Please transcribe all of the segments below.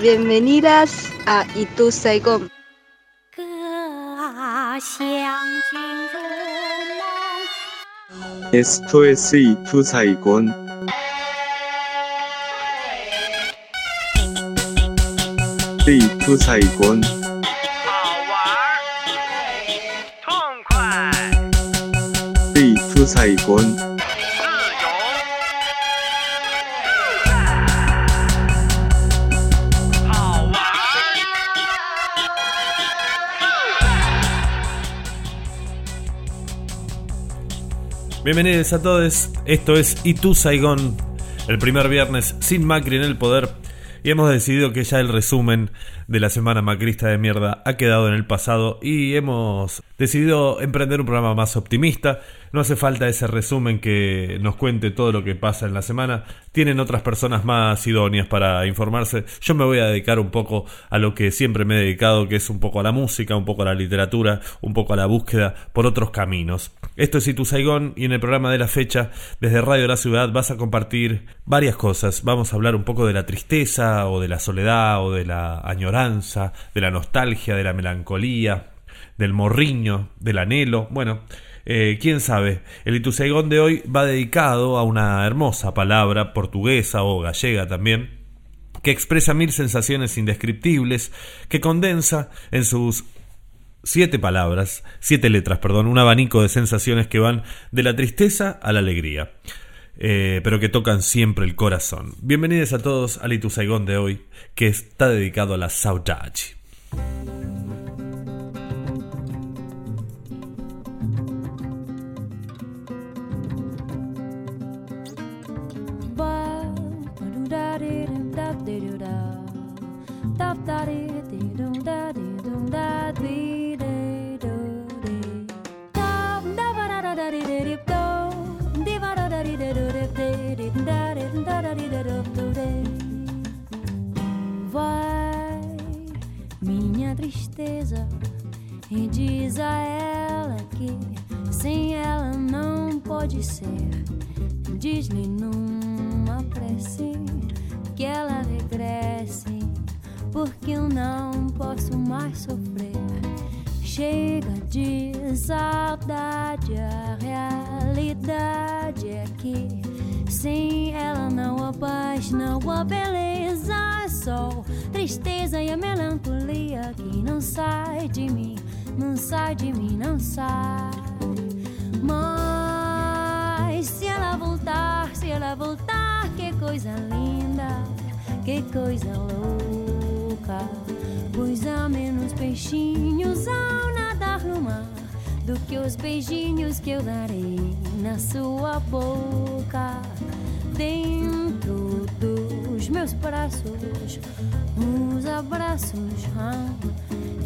Bienvenidas a Itu Saigon. Esto es Itu Saigon. Itu Saigon. Itu Saigon. Bienvenidos a todos, esto es Itu Saigon, el primer viernes sin Macri en el poder y hemos decidido que ya el resumen de la semana macrista de mierda ha quedado en el pasado y hemos decidido emprender un programa más optimista. No hace falta ese resumen que nos cuente todo lo que pasa en la semana. Tienen otras personas más idóneas para informarse. Yo me voy a dedicar un poco a lo que siempre me he dedicado, que es un poco a la música, un poco a la literatura, un poco a la búsqueda por otros caminos. Esto es Itu Saigón y en el programa de la fecha, desde Radio La Ciudad, vas a compartir varias cosas. Vamos a hablar un poco de la tristeza o de la soledad o de la añoranza, de la nostalgia, de la melancolía, del morriño, del anhelo. Bueno, eh, quién sabe. El Itu Saigón de hoy va dedicado a una hermosa palabra portuguesa o gallega también que expresa mil sensaciones indescriptibles, que condensa en sus siete palabras, siete letras, perdón, un abanico de sensaciones que van de la tristeza a la alegría, eh, pero que tocan siempre el corazón. Bienvenidos a todos al Itu Saigón de hoy, que está dedicado a la saudade. Vai, minha tristeza, e diz a ela que sem ela não pode ser. Diz-lhe numa prece que ela regresse, porque eu não posso mais sofrer. Chega de saudade, a realidade é que sem ela não há paz, não há beleza, só tristeza e a melancolia que não sai de mim, não sai de mim, não sai. Mas se ela voltar, se ela voltar, que coisa linda, que coisa louca. Pois há menos peixinhos ao nadar no mar do que os beijinhos que eu darei na sua boca. Dentro dos meus braços, uns abraços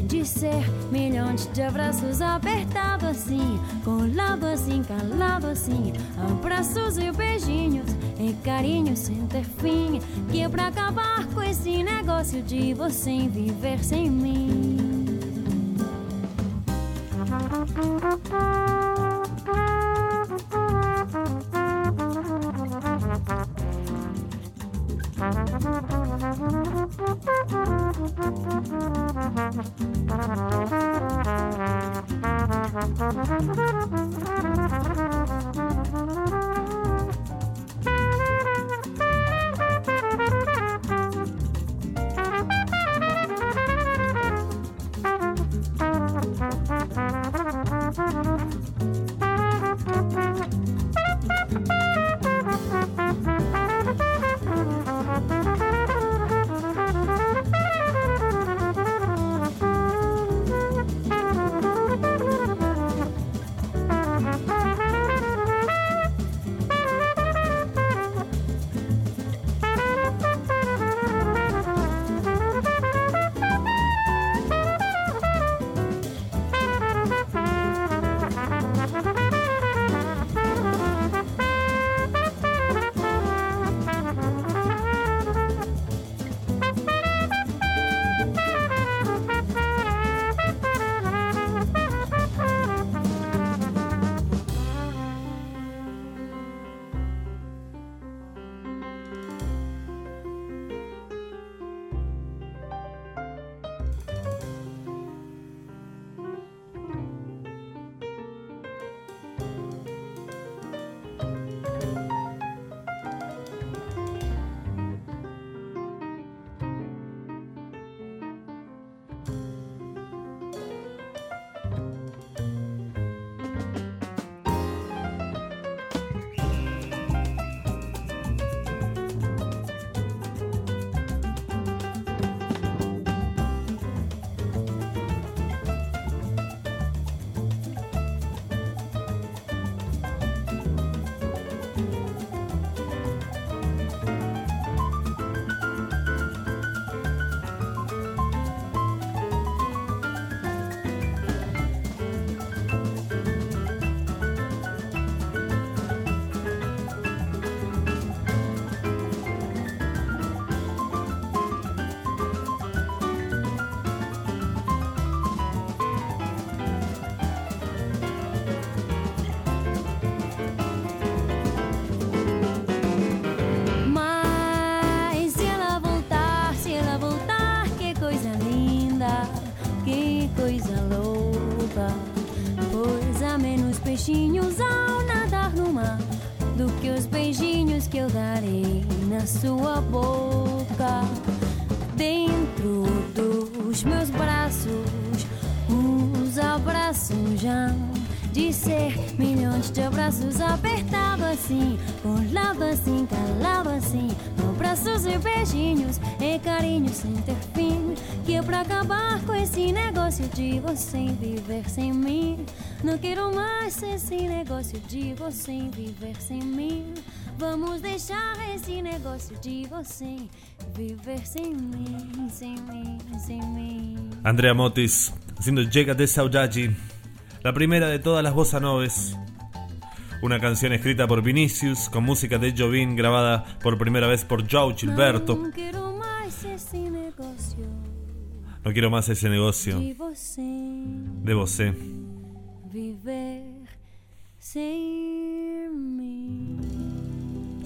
de ser milhões de abraços apertados assim, colado assim, calado assim, abraços e beijinhos e carinho sem ter fim, que é pra acabar com esse negócio de você viver sem mim. Thank you. Thank you. Sem mim. Não quero mais esse negócio de você viver sem mim. Vamos deixar esse negócio de você viver sem mim, sem mim, sem mim. Andrea Motis haciendo Llega de Saudade, la primera de todas las bossa noves. Una canción escrita por Vinicius con música de Jovin grabada por primera vez por João Gilberto. No quiero más ese negocio de de você. viver.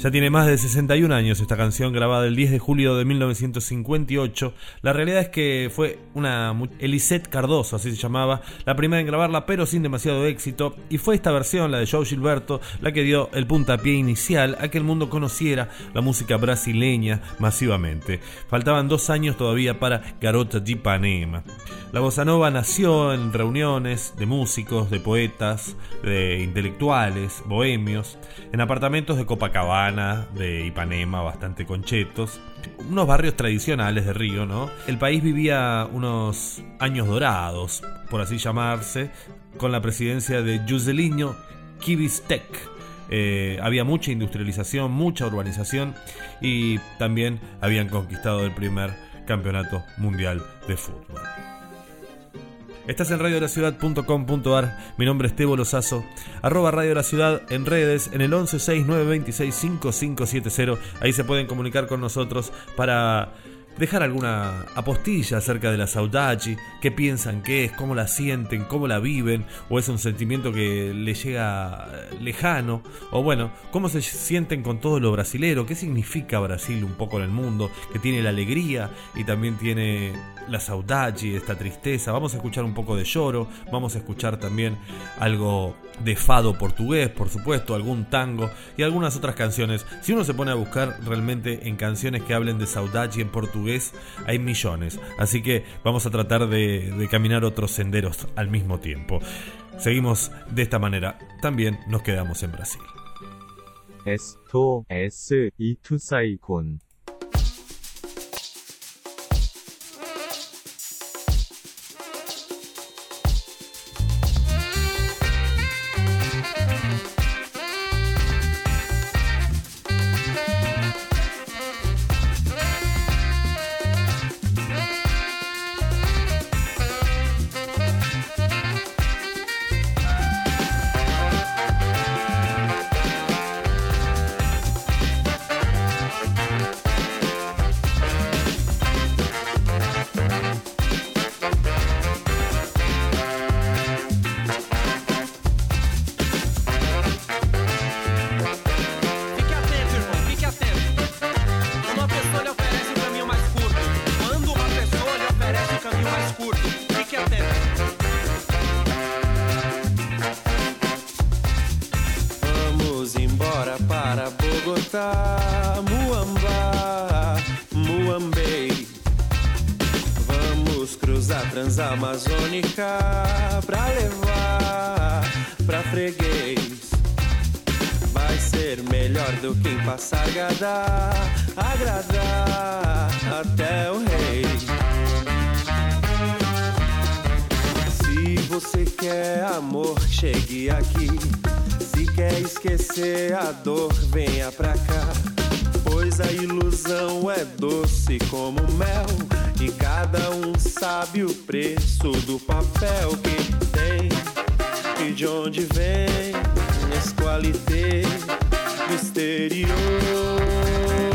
Ya tiene más de 61 años esta canción grabada el 10 de julio de 1958. La realidad es que fue una Elisette Cardoso, así se llamaba, la primera en grabarla, pero sin demasiado éxito. Y fue esta versión, la de Joe Gilberto, la que dio el puntapié inicial a que el mundo conociera la música brasileña masivamente. Faltaban dos años todavía para Garota de Ipanema. La bossa nova nació en reuniones de músicos, de poetas, de intelectuales, bohemios, en apartamentos de Copacabana, de Ipanema, bastante conchetos, unos barrios tradicionales de Río, ¿no? El país vivía unos años dorados, por así llamarse, con la presidencia de Juscelino Kibistek. Eh, había mucha industrialización, mucha urbanización y también habían conquistado el primer campeonato mundial de fútbol. Estás en radiolaciudad.com.ar, mi nombre es Tebo Lozazo, arroba Radio La Ciudad en redes en el 1169265570, ahí se pueden comunicar con nosotros para dejar alguna apostilla acerca de la saudade, qué piensan que es, cómo la sienten, cómo la viven, o es un sentimiento que les llega eh, lejano, o bueno, cómo se sienten con todo lo brasilero, qué significa Brasil un poco en el mundo, que tiene la alegría y también tiene la saudade, esta tristeza. Vamos a escuchar un poco de lloro, vamos a escuchar también algo de fado portugués, por supuesto, algún tango y algunas otras canciones. Si uno se pone a buscar realmente en canciones que hablen de saudade en portugués, portugués hay millones. Así que vamos a tratar de, caminar otros senderos al mismo tiempo. Seguimos de esta manera. También nos quedamos en Brasil. Esto es eh, Itusaikon. Cruzar Transamazônica pra levar pra freguês. Vai ser melhor do que em passar Gadá, agradar até o rei. Se você quer amor, chegue aqui. Se quer esquecer a dor, venha pra cá. Pois a ilusão é doce como mel. E cada um sabe o preço do papel que tem e de onde vem. Esqualité do exterior.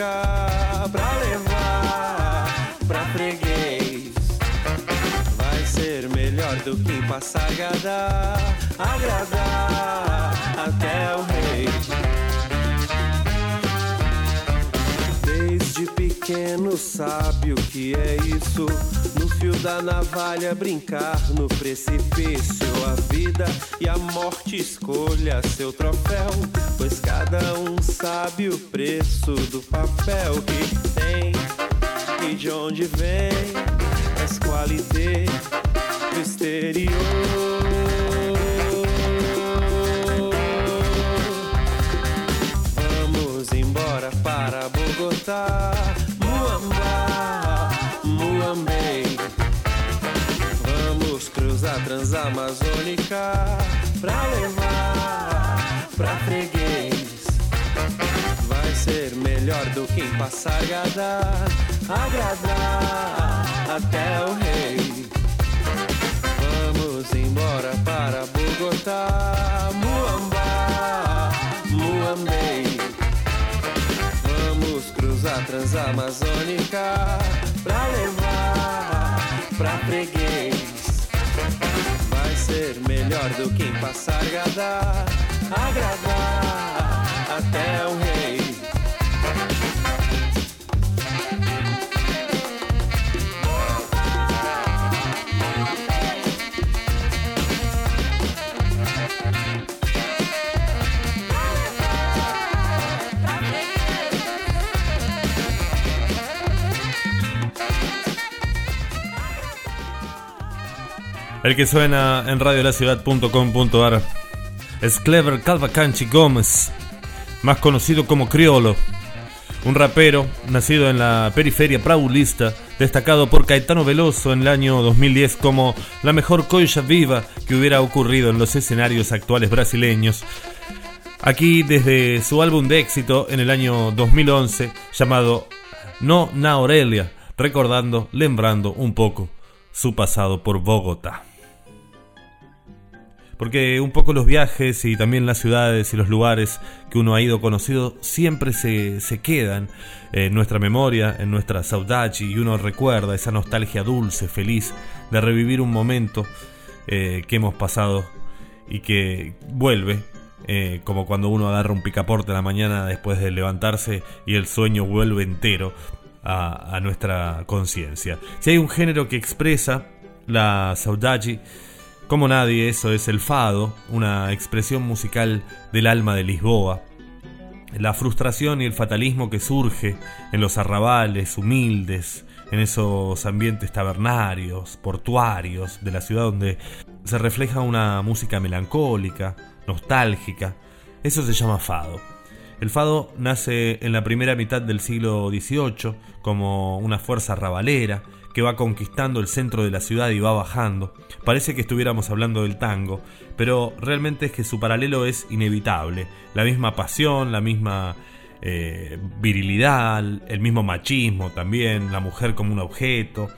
Transamazônica pra levar pra freguês. Vai ser melhor do que passagada, agradar até o rei. Desde pequeno sabe o que é isso. Fio da navalha brincar no precipício. A vida e a morte escolha seu troféu. Pois cada um sabe o preço do papel que tem e de onde vem. As qualité do exterior. Vamos embora para Bogotá, Cruzar Transamazônica pra levar pra freguês. Vai ser melhor do que em Passagada, agradar até o rei. Vamos embora para Bogotá, Muamba, Muambei. Vamos cruzar Transamazônica pra levar pra freguês. Vai ser melhor do que em Passargada, agradar até o rei. El que suena en radiolaciudad.com.ar es Clever Calvacanchi Gómez, más conocido como Criolo, un rapero nacido en la periferia praulista, destacado por Caetano Veloso en el año 2010 como la mejor coilla viva que hubiera ocurrido en los escenarios actuales brasileños. Aquí desde su álbum de éxito en el año 2011 llamado No na Aurelia, recordando, lembrando un poco su pasado por Bogotá. Porque un poco los viajes y también las ciudades y los lugares que uno ha ido conocido siempre se, se quedan en nuestra memoria, en nuestra saudade y uno recuerda esa nostalgia dulce, feliz de revivir un momento eh, que hemos pasado y que vuelve eh, como cuando uno agarra un picaporte a la mañana después de levantarse y el sueño vuelve entero a, nuestra conciencia. Si hay un género que expresa la saudade como nadie, eso es el fado, una expresión musical del alma de Lisboa. La frustración y el fatalismo que surge en los arrabales humildes, en esos ambientes tabernarios, portuarios de la ciudad donde se refleja una música melancólica, nostálgica. Eso se llama fado. El fado nace en la primera mitad del siglo XVIII como una fuerza rabalera que va conquistando el centro de la ciudad y va bajando. Parece que estuviéramos hablando del tango, pero realmente es que su paralelo es inevitable. La misma pasión, la misma eh, virilidad, el mismo machismo también, la mujer como un objeto.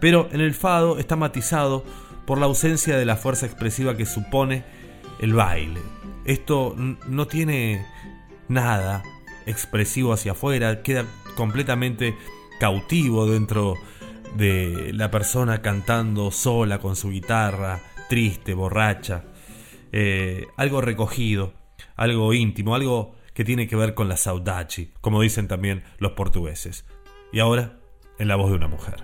Pero en el fado está matizado por la ausencia de la fuerza expresiva que supone el baile. Esto no tiene nada expresivo hacia afuera, queda completamente cautivo dentro de la persona cantando sola con su guitarra, triste, borracha, eh, algo recogido, algo íntimo, algo que tiene que ver con la saudade, como dicen también los portugueses. Y ahora, en la voz de una mujer.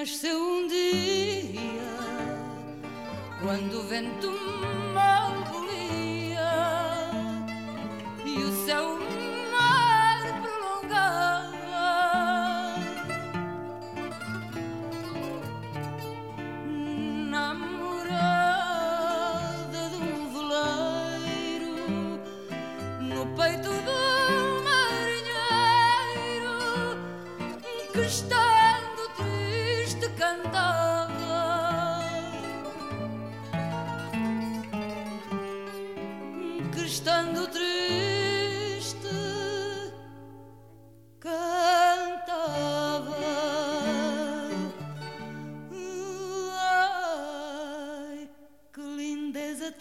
Nasceu um dia quando o vento mal e o céu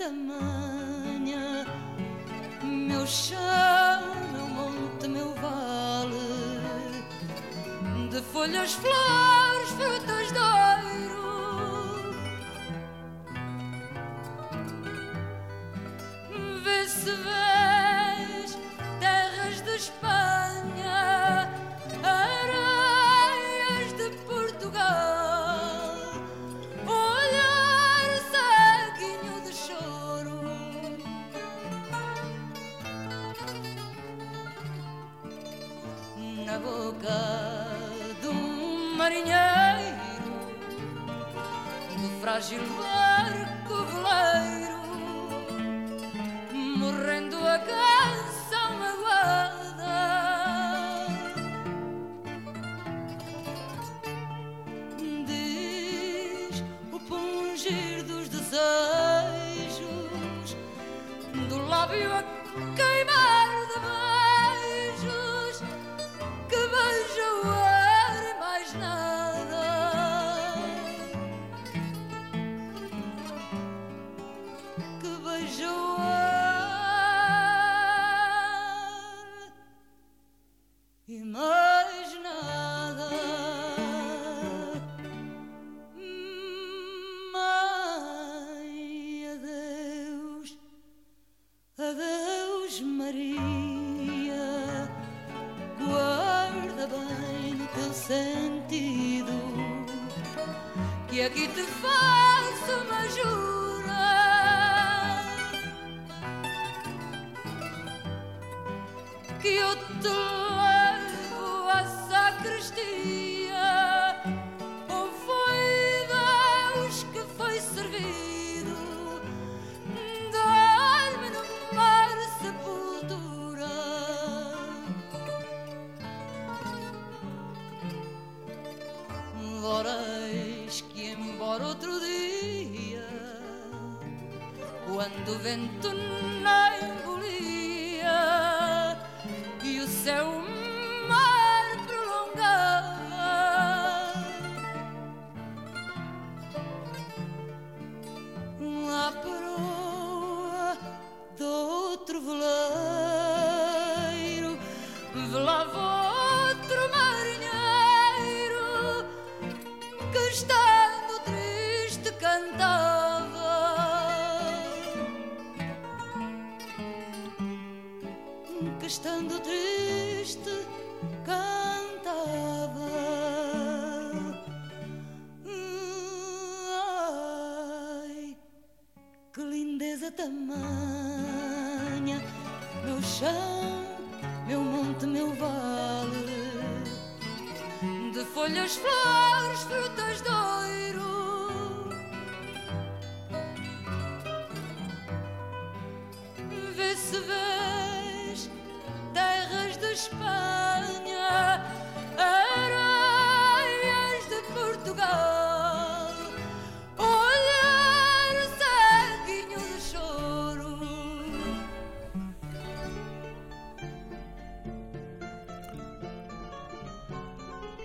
tamanha, meu chão, meu monte, meu vale, de folhas, flores, frutas de ouro. Vê se vês do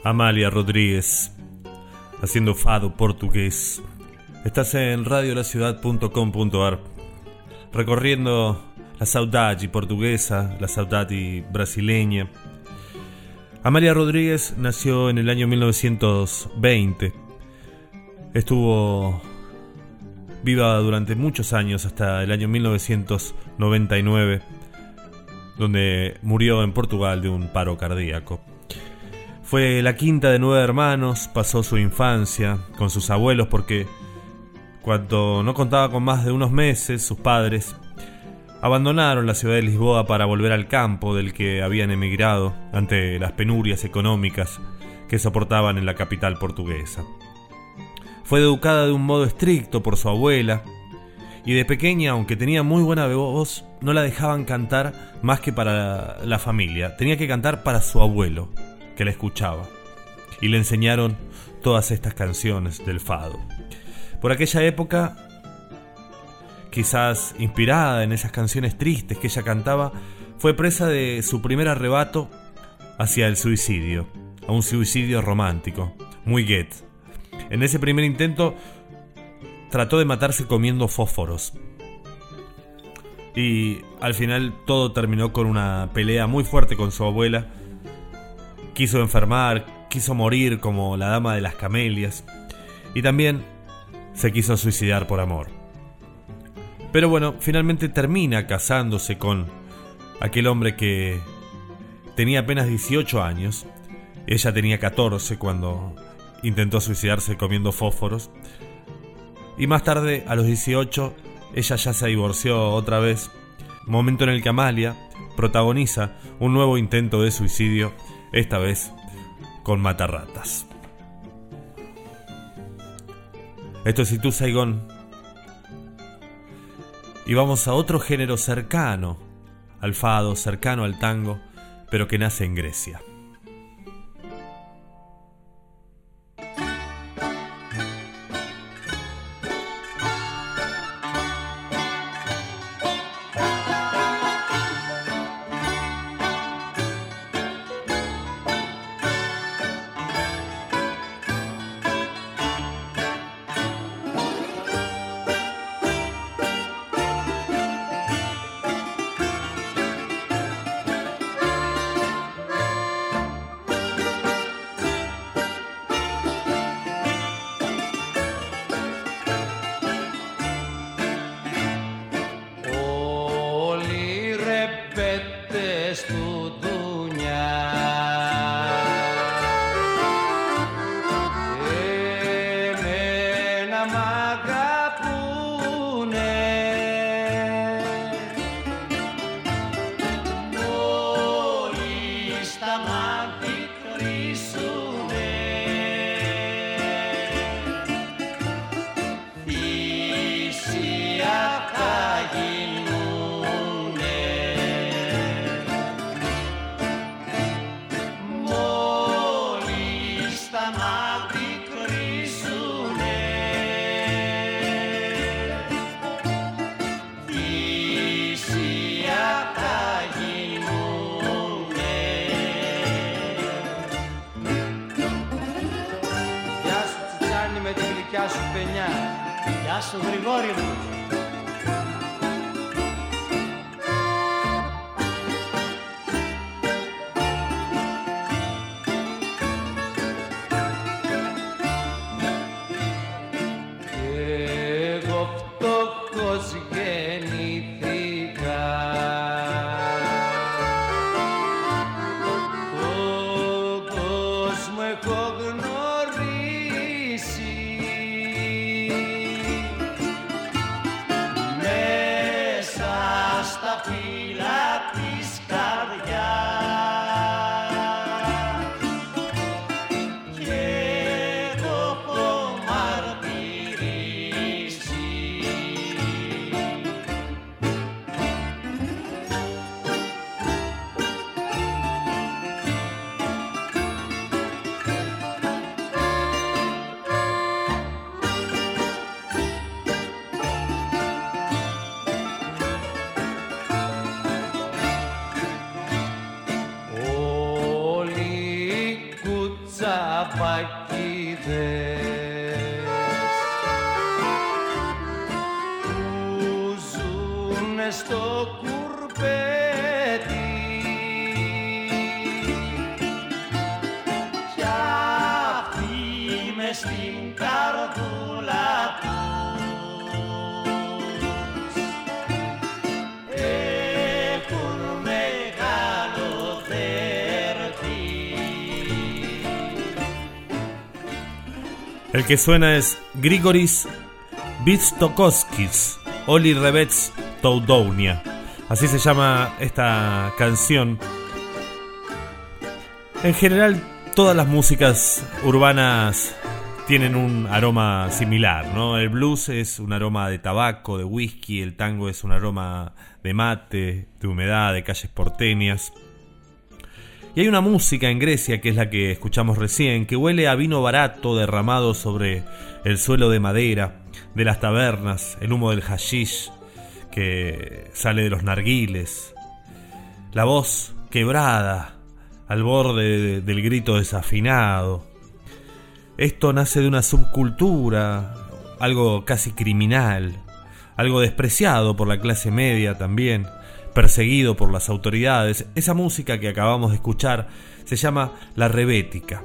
Amalia Rodríguez, haciendo fado portugués. Estás en radiolaciudad.com.ar, recorriendo la saudade portuguesa, la saudade brasileña. Amalia Rodríguez nació en el año 1920. Estuvo viva durante muchos años, hasta el año 1999, donde murió en Portugal de un paro cardíaco. Fue la quinta de nueve hermanos, pasó su infancia con sus abuelos porque cuando no contaba con más de unos meses, sus padres abandonaron la ciudad de Lisboa para volver al campo del que habían emigrado ante las penurias económicas que soportaban en la capital portuguesa. Fue educada de un modo estricto por su abuela y de pequeña, aunque tenía muy buena voz, no la dejaban cantar más que para la familia. Tenía que cantar para su abuelo, que la escuchaba. Y le enseñaron todas estas canciones del fado. Por aquella época quizás inspirada en esas canciones tristes que ella cantaba, fue presa de su primer arrebato hacia el suicidio, a un suicidio romántico, muy get. En ese primer intento trató de matarse comiendo fósforos. Y al final todo terminó con una pelea muy fuerte con su abuela. Quiso enfermar, quiso morir como la dama de las camelias. Y también se quiso suicidar por amor. Pero bueno, finalmente termina casándose con aquel hombre que tenía apenas 18 años. Ella tenía 14 cuando intentó suicidarse comiendo fósforos. Y más tarde, a los 18, ella ya se divorció otra vez. Momento en el que Amalia protagoniza un nuevo intento de suicidio, esta vez con matarratas. Esto es Itu Saigón. Y vamos a otro género cercano al fado, cercano al tango, pero que nace en Grecia. Σου πενιά. Γεια σου Γρηγόρη μου El que suena es Grigoris Bitstokoskis, Oli Revets Toudounia. Así se llama esta canción. En general, todas las músicas urbanas tienen un aroma similar, ¿no? El blues es un aroma de tabaco, de whisky, el tango es un aroma de mate, de humedad, de calles porteñas. Y hay una música en Grecia, que es la que escuchamos recién, que huele a vino barato derramado sobre el suelo de madera, de las tabernas, el humo del hashish, que sale de los narguiles, la voz quebrada al borde de- del grito desafinado. Esto nace de una subcultura, algo casi criminal, algo despreciado por la clase media también, perseguido por las autoridades. Esa música que acabamos de escuchar se llama la rebética.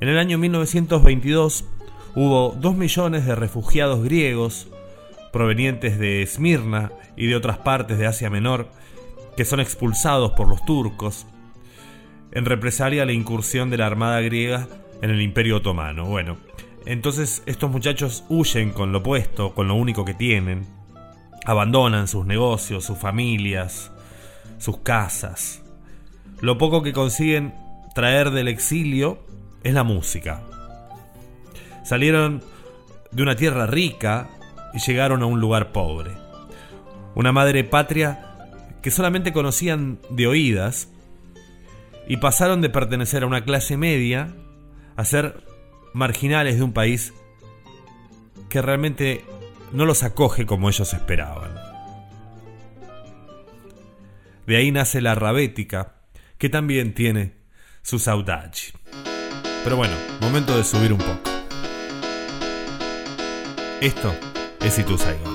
En el año 1922 hubo dos millones de refugiados griegos provenientes de Esmirna y de otras partes de Asia Menor que son expulsados por los turcos en represalia a la incursión de la armada griega en el Imperio Otomano. Bueno, entonces estos muchachos huyen con lo puesto, con lo único que tienen, abandonan sus negocios, sus familias, sus casas. Lo poco que consiguen traer del exilio es la música. Salieron de una tierra rica y llegaron a un lugar pobre. Una madre patria que solamente conocían de oídas y pasaron de pertenecer a una clase media a ser marginales de un país que realmente no los acoge como ellos esperaban. De ahí nace la rabética, que también tiene su saudade. Pero bueno, momento de subir un poco. Esto es Itu Saigon.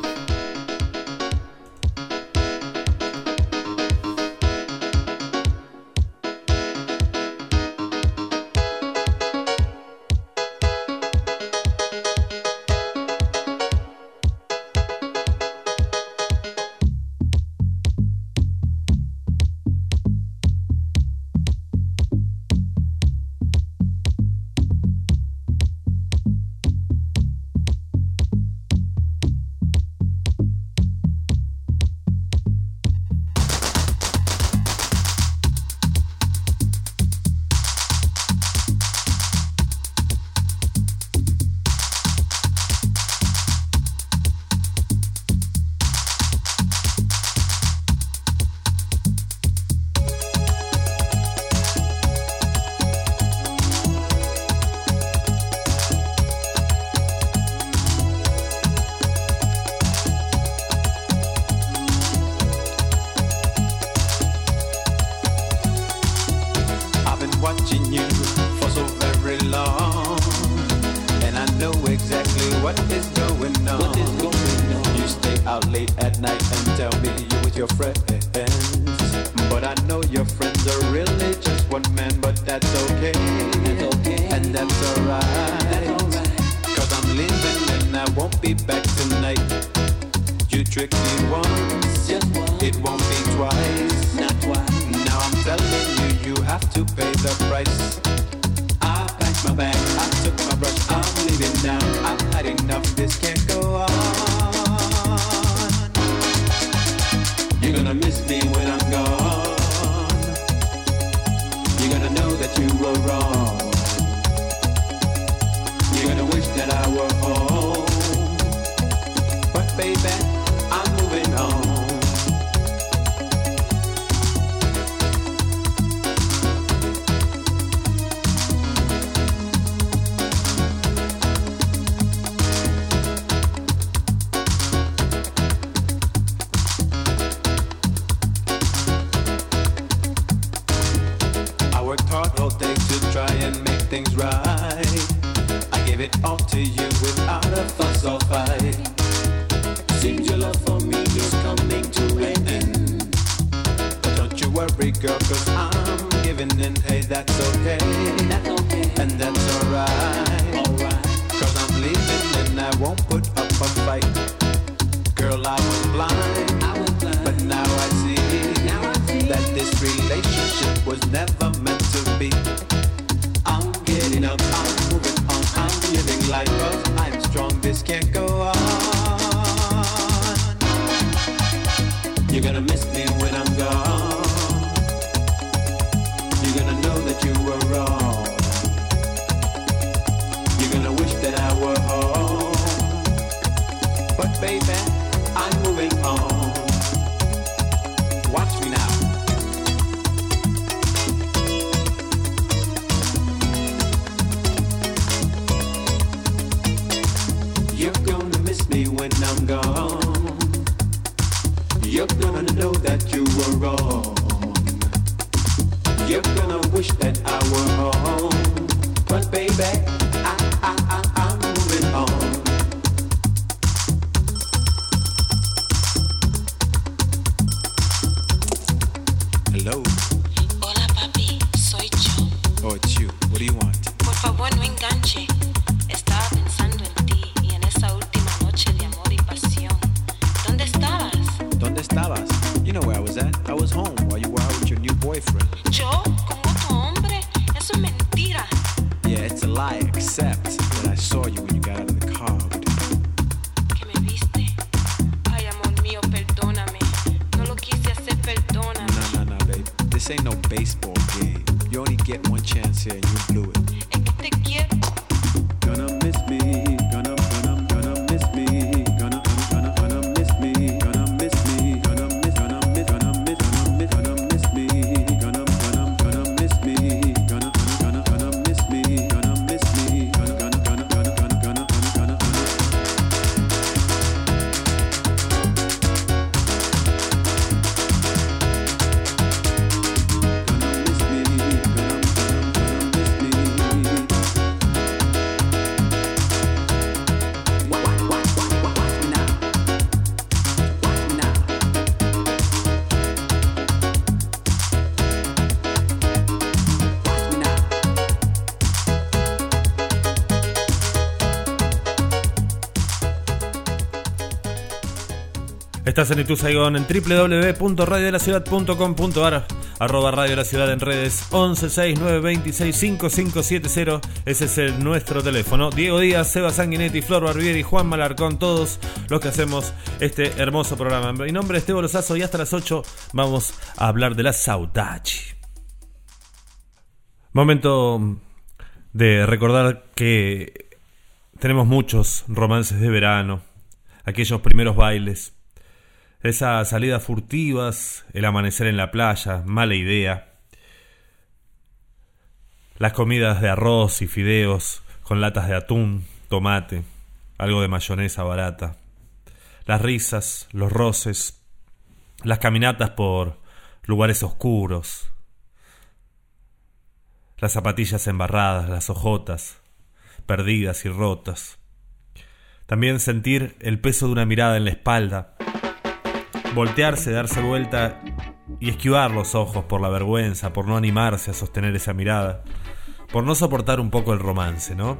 Life, I'm strong, this can't go on. You're gonna miss me when I'm gone. Estás en Itu Saigon en www.radiolaciudad.com.ar arroba Radio La Ciudad en redes 1169265570 ese es el nuestro teléfono. Diego Díaz, Seba Sanguinetti, Flor Barbieri, Juan Malarcón todos los que hacemos este hermoso programa. Mi nombre es Tebo Lozazo y hasta las 8 vamos a hablar de la saudade. Momento de recordar que tenemos muchos romances de verano aquellos primeros bailes esas salidas furtivas, el amanecer en la playa, mala idea. Las comidas de arroz y fideos con latas de atún, tomate, algo de mayonesa barata. Las risas, los roces, las caminatas por lugares oscuros. Las zapatillas embarradas, las ojotas, perdidas y rotas. También sentir el peso de una mirada en la espalda voltearse, darse vuelta y esquivar los ojos por la vergüenza, por no animarse a sostener esa mirada, por no soportar un poco el romance, ¿no?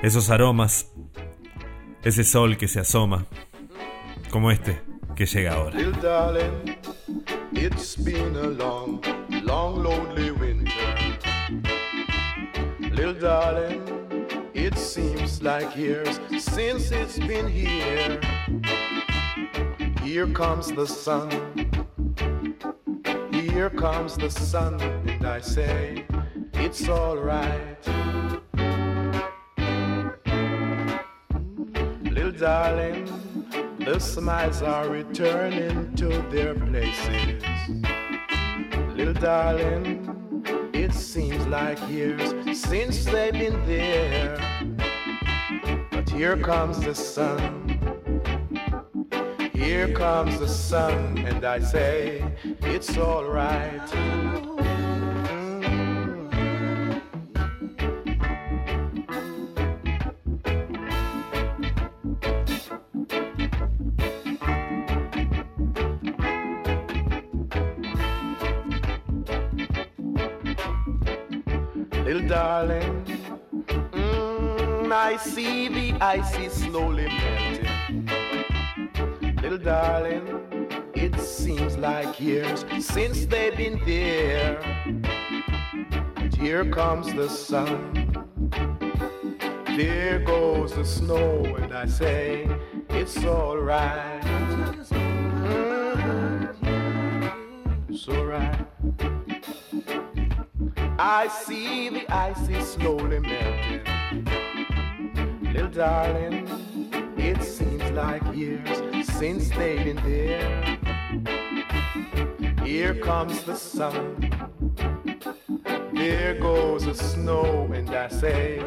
Esos aromas, ese sol que se asoma, como este que llega ahora. It's been a long, long, lonely winter. Little darling, it seems like years since it's been here. Here comes the sun. Here comes the sun, and I say, it's alright. Little darling, the smiles are returning to their places. Little darling, it seems like years since they've been there. But here comes the sun. Here comes the sun, and I say, it's alright. Little darling, mm, I see the is slowly darling, it seems like years since they've been there. But here comes the sun. There goes the snow, and I say, it's alright. Mm-hmm. It's alright. I see the ice is slowly melting. Little darling, it seems like years they've been there. Here comes the sun. There goes the snow, and I say,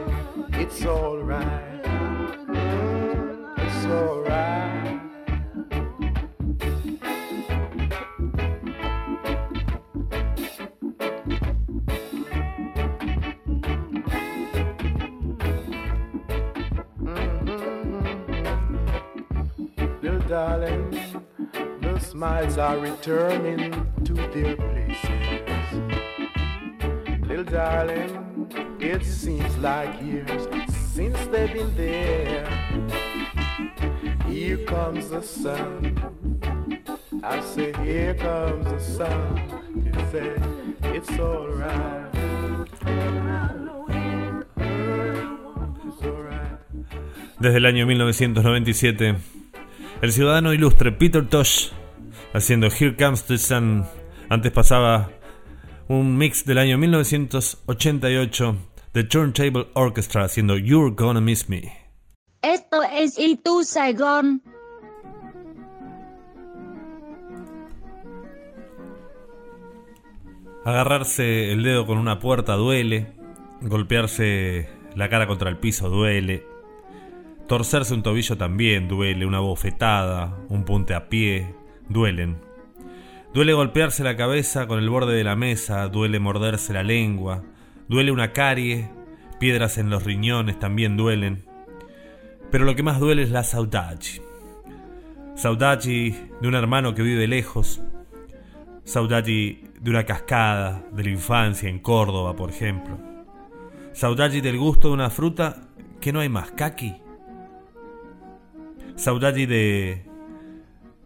it's alright. It's alright. Smiles are returning to their places. Little darling, it seems like years since they've been there. Here comes the sun. I say, here comes the sun. It's alright. Desde el año 1997, el ciudadano ilustre Peter Tosh haciendo Here Comes the Sun. Antes pasaba un mix del año 1988 de Turntable Orchestra haciendo You're Gonna Miss Me. Esto es Itu Saigon. Agarrarse el dedo con una puerta duele, golpearse la cara contra el piso duele, torcerse un tobillo también duele, una bofetada, un punte a pie, duelen. Duele golpearse la cabeza con el borde de la mesa, duele morderse la lengua, duele una carie, piedras en los riñones también duelen. Pero lo que más duele es la saudade. Saudade de un hermano que vive lejos, saudade de una cascada de la infancia en Córdoba, por ejemplo. Saudade del gusto de una fruta que no hay más, kaki. Saudade de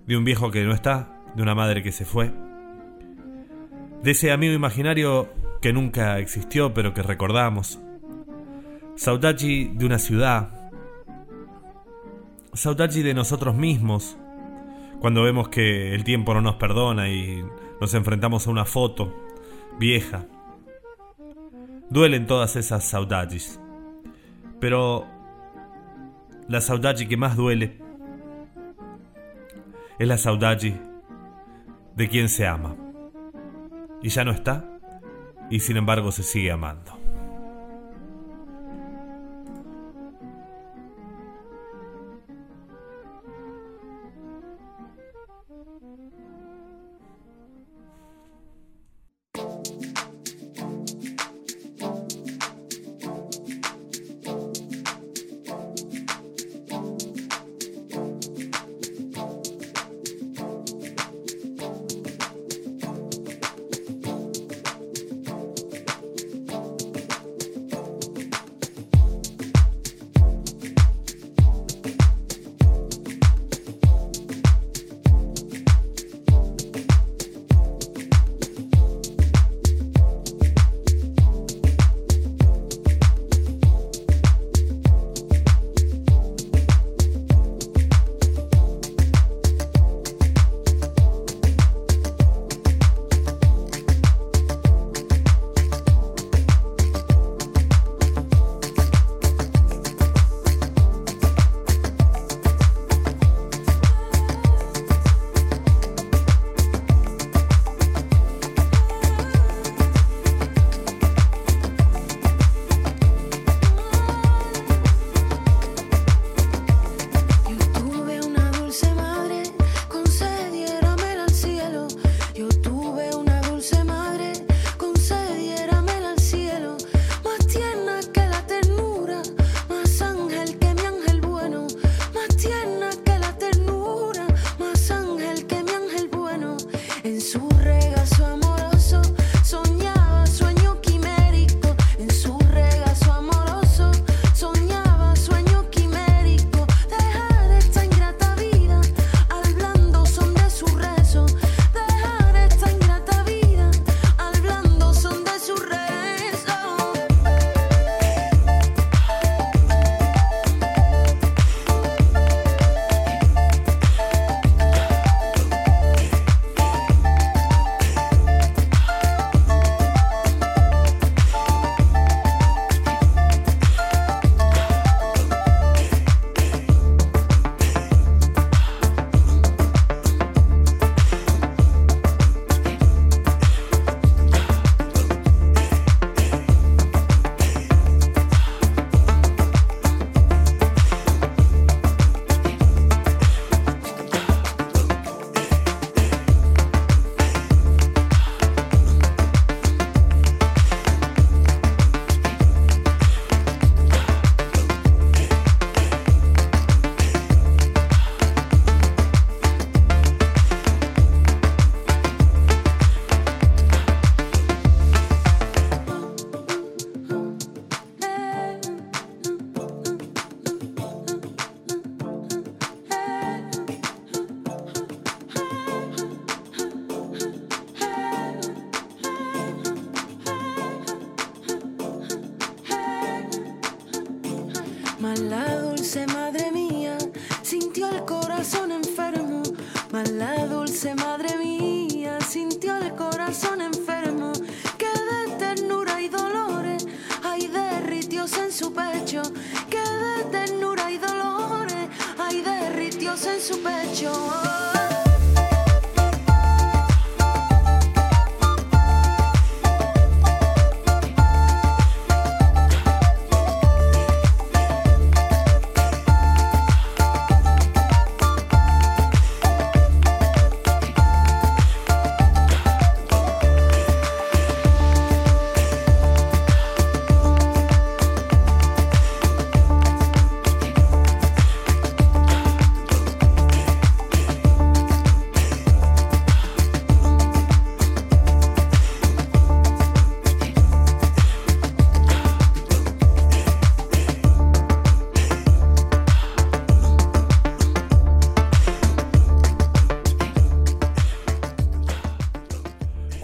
de un viejo que no está, de una madre que se fue, de ese amigo imaginario que nunca existió pero que recordamos. Saudade de una ciudad. Saudade de nosotros mismos. Cuando vemos que el tiempo no nos perdona y nos enfrentamos a una foto vieja. Duelen todas esas saudades. Pero la saudade que más duele es la saudade de quien se ama. Y ya no está, y sin embargo se sigue amando.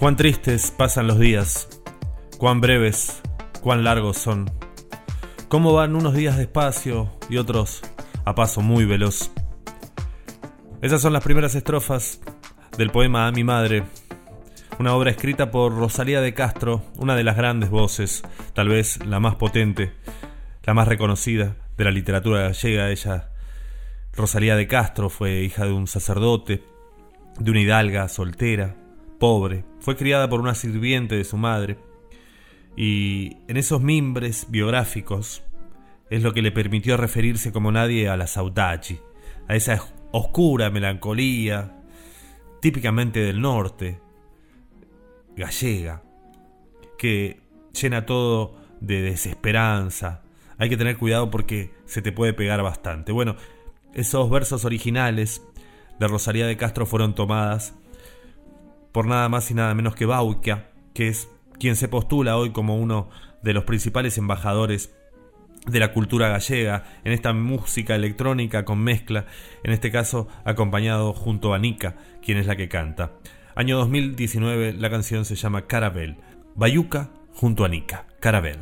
Cuán tristes pasan los días, cuán breves, cuán largos son. Cómo van unos días despacio y otros a paso muy veloz. Esas son las primeras estrofas del poema A mi madre, una obra escrita por Rosalía de Castro, una de las grandes voces, tal vez la más potente, la más reconocida de la literatura gallega. Ella, Rosalía de Castro, fue hija de un sacerdote, de una hidalga soltera, pobre. Fue criada por una sirviente de su madre. Y en esos mimbres biográficos es lo que le permitió referirse como nadie a la saudade, a esa oscura melancolía típicamente del norte, gallega, que llena todo de desesperanza. Hay que tener cuidado porque se te puede pegar bastante. Bueno, esos versos originales de Rosalía de Castro fueron tomadas por nada más y nada menos que Bauca, que es quien se postula hoy como uno de los principales embajadores de la cultura gallega en esta música electrónica con mezcla, en este caso acompañado junto a Nika, quien es la que canta. Año 2019, la canción se llama Carabel. Bayuca junto a Nika. Carabel.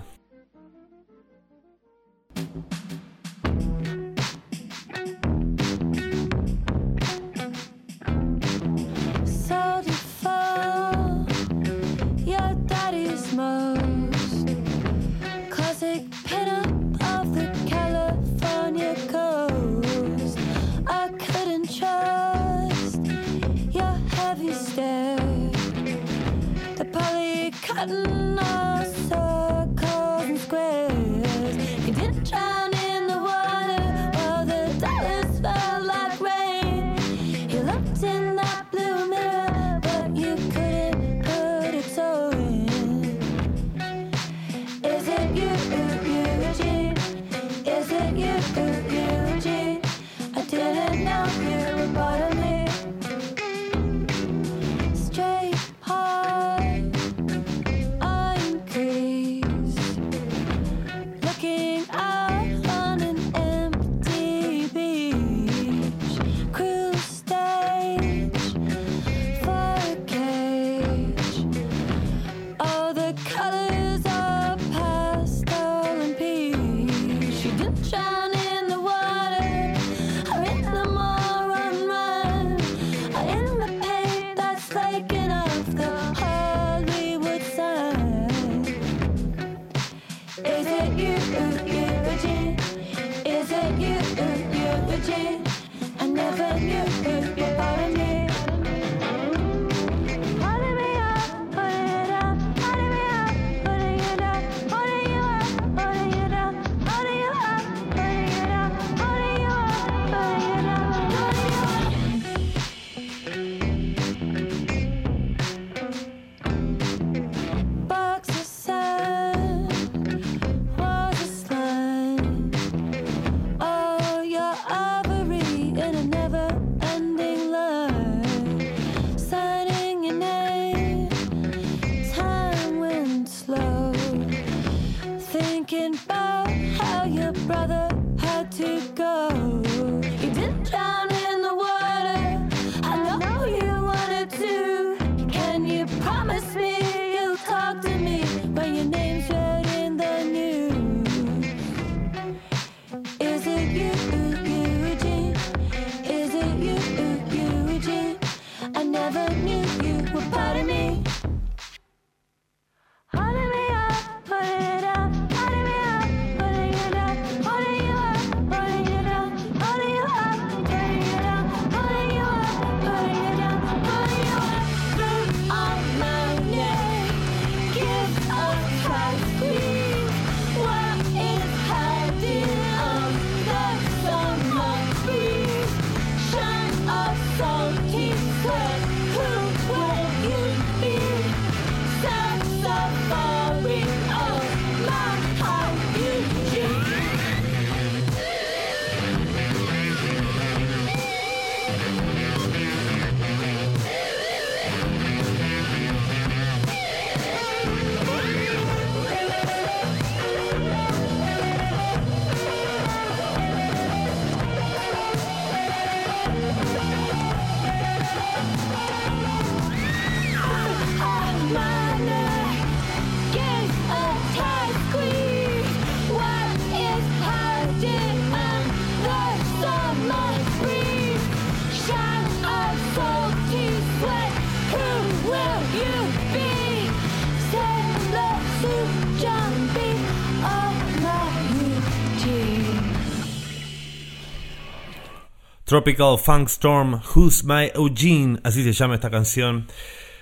Tropical Funk Storm, Who's My Eugene, así se llama esta canción.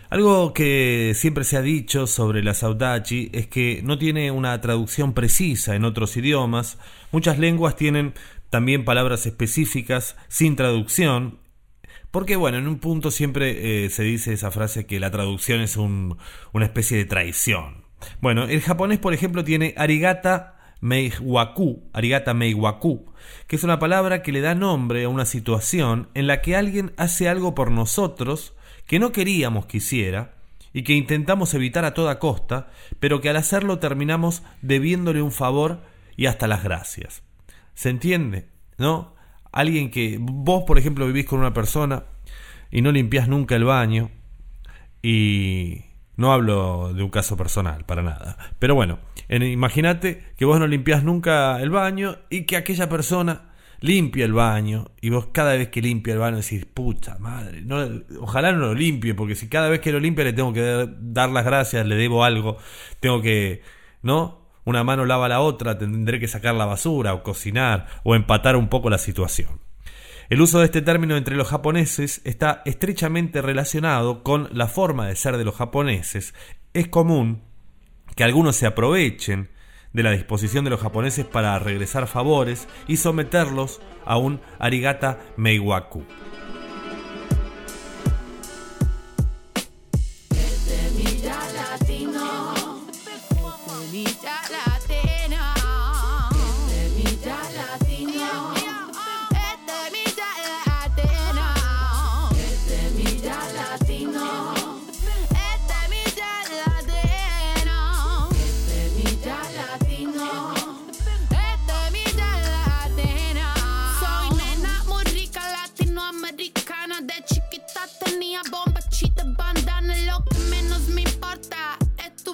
Algo que siempre se ha dicho sobre la Saudachi es que no tiene una traducción precisa en otros idiomas. Muchas lenguas tienen también palabras específicas sin traducción. Porque bueno, en un punto siempre eh, se dice esa frase que la traducción es un- una especie de traición. Bueno, el japonés, por ejemplo, tiene arigata meiwaku, arigata que es una palabra que le da nombre a una situación en la que alguien hace algo por nosotros que no queríamos que hiciera y que intentamos evitar a toda costa, pero que al hacerlo terminamos debiéndole un favor y hasta las gracias. ¿Se entiende? ¿No? Alguien que vos, por ejemplo, vivís con una persona y no limpias nunca el baño y no hablo de un caso personal, para nada. Pero bueno, en- imagínate que vos no limpias nunca el baño y que aquella persona limpia el baño y vos cada vez que limpia el baño decís, pucha madre, no, ojalá no lo limpie, porque si cada vez que lo limpia le tengo que dar las gracias, le debo algo, tengo que, ¿no? Una mano lava la otra, tendré que sacar la basura o cocinar o empatar un poco la situación. El uso de este término entre los japoneses está estrechamente relacionado con la forma de ser de los japoneses. Es común que algunos se aprovechen de la disposición de los japoneses para regresar favores y someterlos a un arigata meiwaku.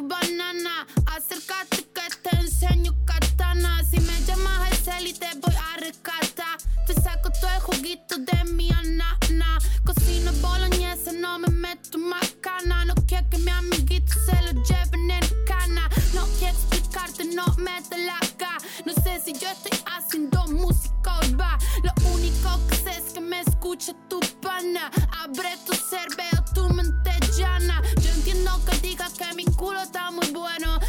Banana Acércate que te enseño katana. Si me llamas el cel y te voy a rescatar Te saco todo el juguito de mi anana. Cocino boloñesa, no me meto macana No quiero que mi amiguito se lo lleven en cana. No quiero explicarte, no me da la gana No sé si yo estoy haciendo música hoy va. Lo único que sé es que me escucha tu pana. Abre tu cerebro, tu mente llana Entiendo que digas que mi culo está muy bueno.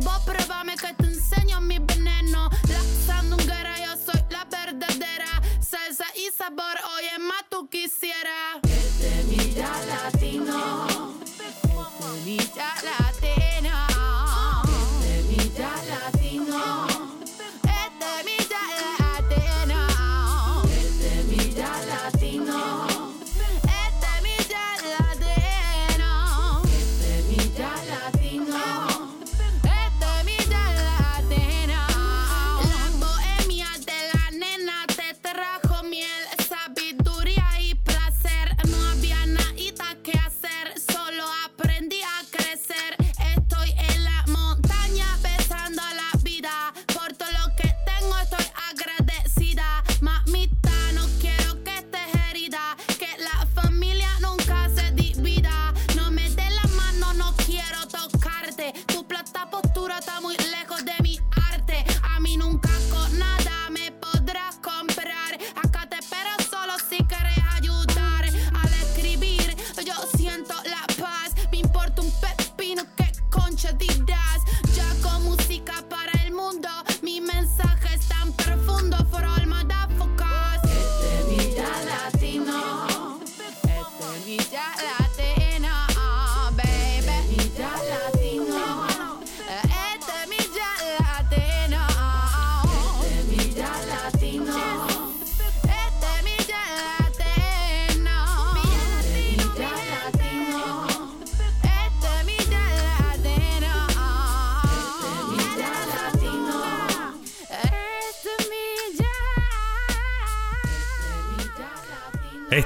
Vos pruébame que te enseño mi veneno. La sandunguera, yo soy la verdadera. Salsa y sabor, oye, más tú quisieras. Semilla latino.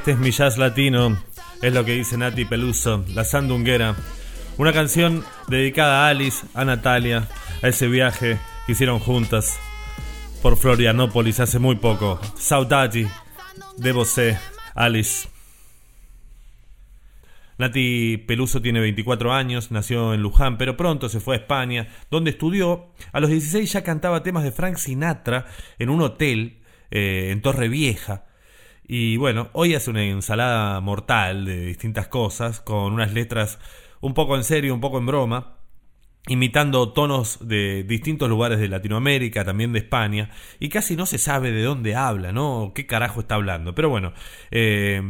Este es mi jazz latino, es lo que dice Nati Peluso, la sandunguera. Una canción dedicada a Alice, a Natalia, a ese viaje que hicieron juntas por Florianópolis hace muy poco. Saudade de você, Alice. Nati Peluso tiene 24 años, nació en Luján, pero pronto se fue a España, donde estudió. A los 16 ya cantaba temas de Frank Sinatra en un hotel eh, en Torre Vieja. Y bueno, hoy hace una ensalada mortal de distintas cosas, con unas letras un poco en serio, un poco en broma, imitando tonos de distintos lugares de Latinoamérica, también de España, y casi no se sabe de dónde habla, ¿no? ¿Qué carajo está hablando? Pero bueno, eh,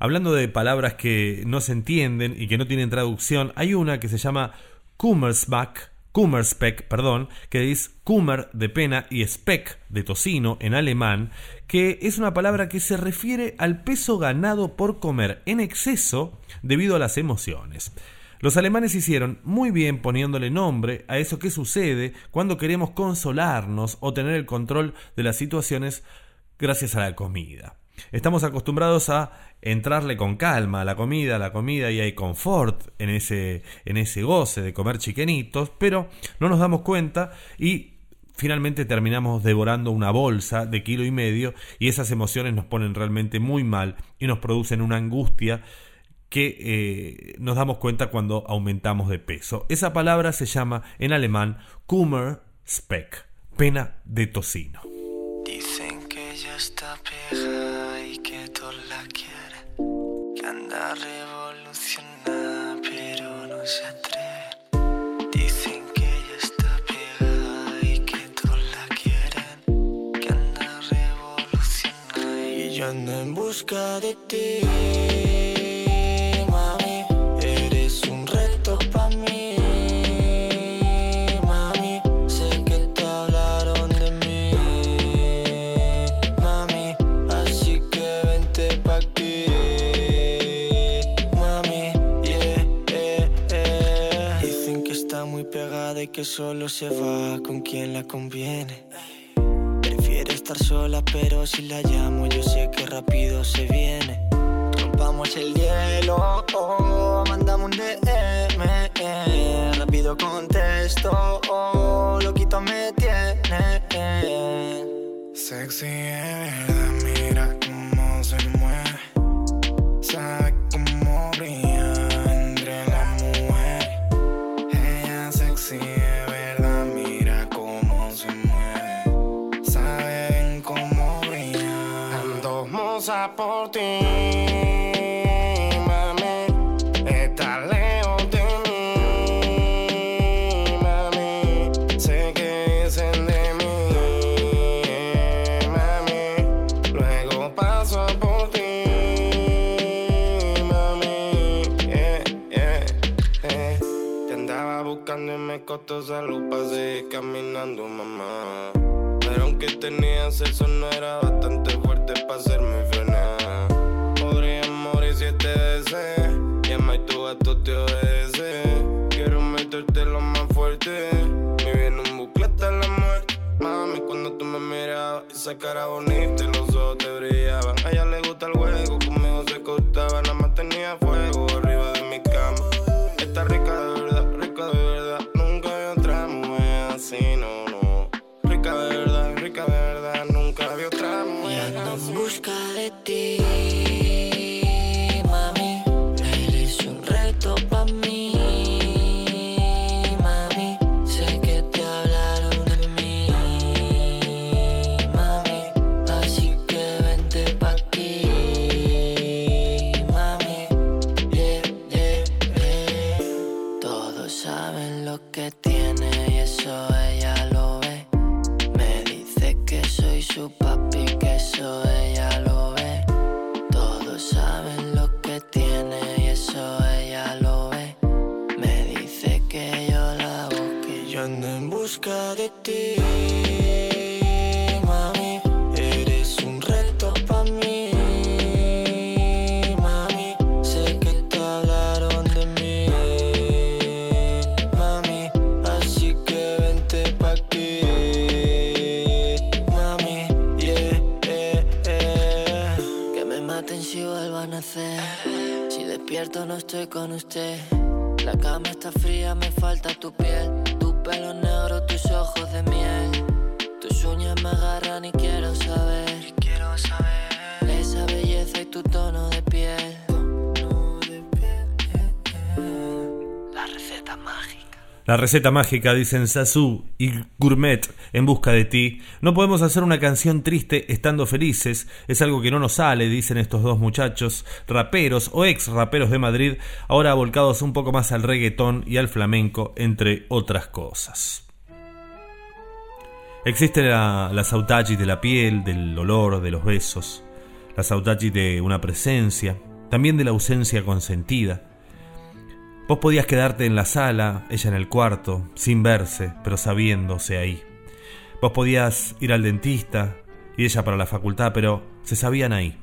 hablando de palabras que no se entienden y que no tienen traducción, hay una que se llama Kummersback, Kummerspeck, perdón, que es Kummer de pena y Speck de tocino en alemán, que es una palabra que se refiere al peso ganado por comer en exceso debido a las emociones. Los alemanes hicieron muy bien poniéndole nombre a eso que sucede cuando queremos consolarnos o tener el control de las situaciones gracias a la comida. Estamos acostumbrados a entrarle con calma a la comida, a la comida y hay confort en ese, en ese goce de comer chiquenitos, pero no nos damos cuenta y finalmente terminamos devorando una bolsa de kilo y medio y esas emociones nos ponen realmente muy mal y nos producen una angustia que eh, nos damos cuenta cuando aumentamos de peso. Esa palabra se llama en alemán Kummerspeck, pena de tocino. Dicen que ella está y que todos la quieren. Que anda revolucionada, busca de ti. Mami, eres un reto pa' mí. Mami, sé que te hablaron de mí. Mami, así que vente pa' aquí. Mami, yeah, yeah. Dicen que está muy pegada y que solo se va con quien la conviene. Estar sola, pero si la llamo, yo sé que rápido se viene. Rompamos el hielo, oh, mandamos un DM. eh, rápido contesto, oh, loquito me tiene. eh. Sexy de por ti, mami. Está lejos de mí, mami. Sé que dicen de mí, mami. Luego paso por ti, mami. Yeah, yeah, yeah. Te andaba buscando y me costó salud para caminando, mamá. Pero aunque tenía sexo, no era bastante fuerte para hacerme frenar. Quiero meterte lo más fuerte. Me viene un bucle hasta la muerte. Mami, cuando tú me mirabas, esa cara bonita y los ojos te brillaban. A ella le gusta el juego, usted. La receta mágica. Dicen Sasu y Gourmet en busca de ti. No podemos hacer una canción triste estando felices. Es algo que no nos sale, dicen estos dos muchachos, raperos o ex raperos de Madrid, ahora volcados un poco más al reggaetón y al flamenco, entre otras cosas. Existe la, la de la piel, del olor, de los besos, la saudade de una presencia, también de la ausencia consentida. Vos podías quedarte en la sala, ella en el cuarto, sin verse, pero sabiéndose ahí. Vos podías ir al dentista y ella para la facultad, pero se sabían ahí.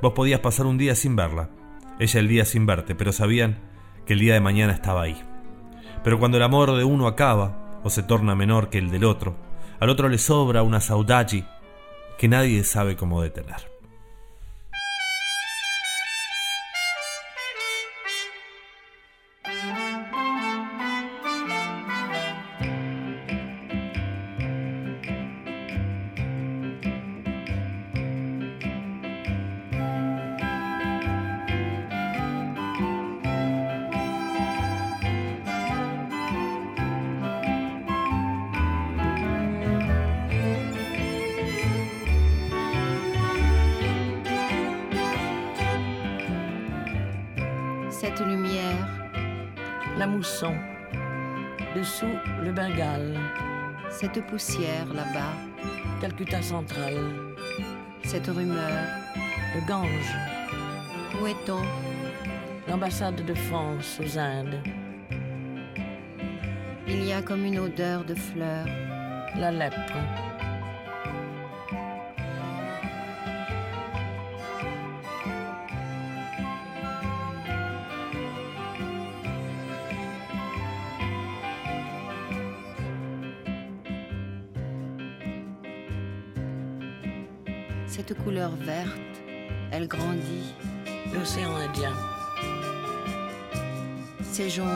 Vos podías pasar un día sin verla, ella el día sin verte, pero sabían que el día de mañana estaba ahí. Pero cuando el amor de uno acaba, o se torna menor que el del otro, al otro le sobra una saudade que nadie sabe cómo detener. Là-bas, Calcutta central. cette rumeur, Le Gange. où est-on? L'ambassade de France aux Indes. Il y a comme une odeur de fleurs, La lèpre. Cette couleur verte, elle grandit, L'océan Indien. ces jonques,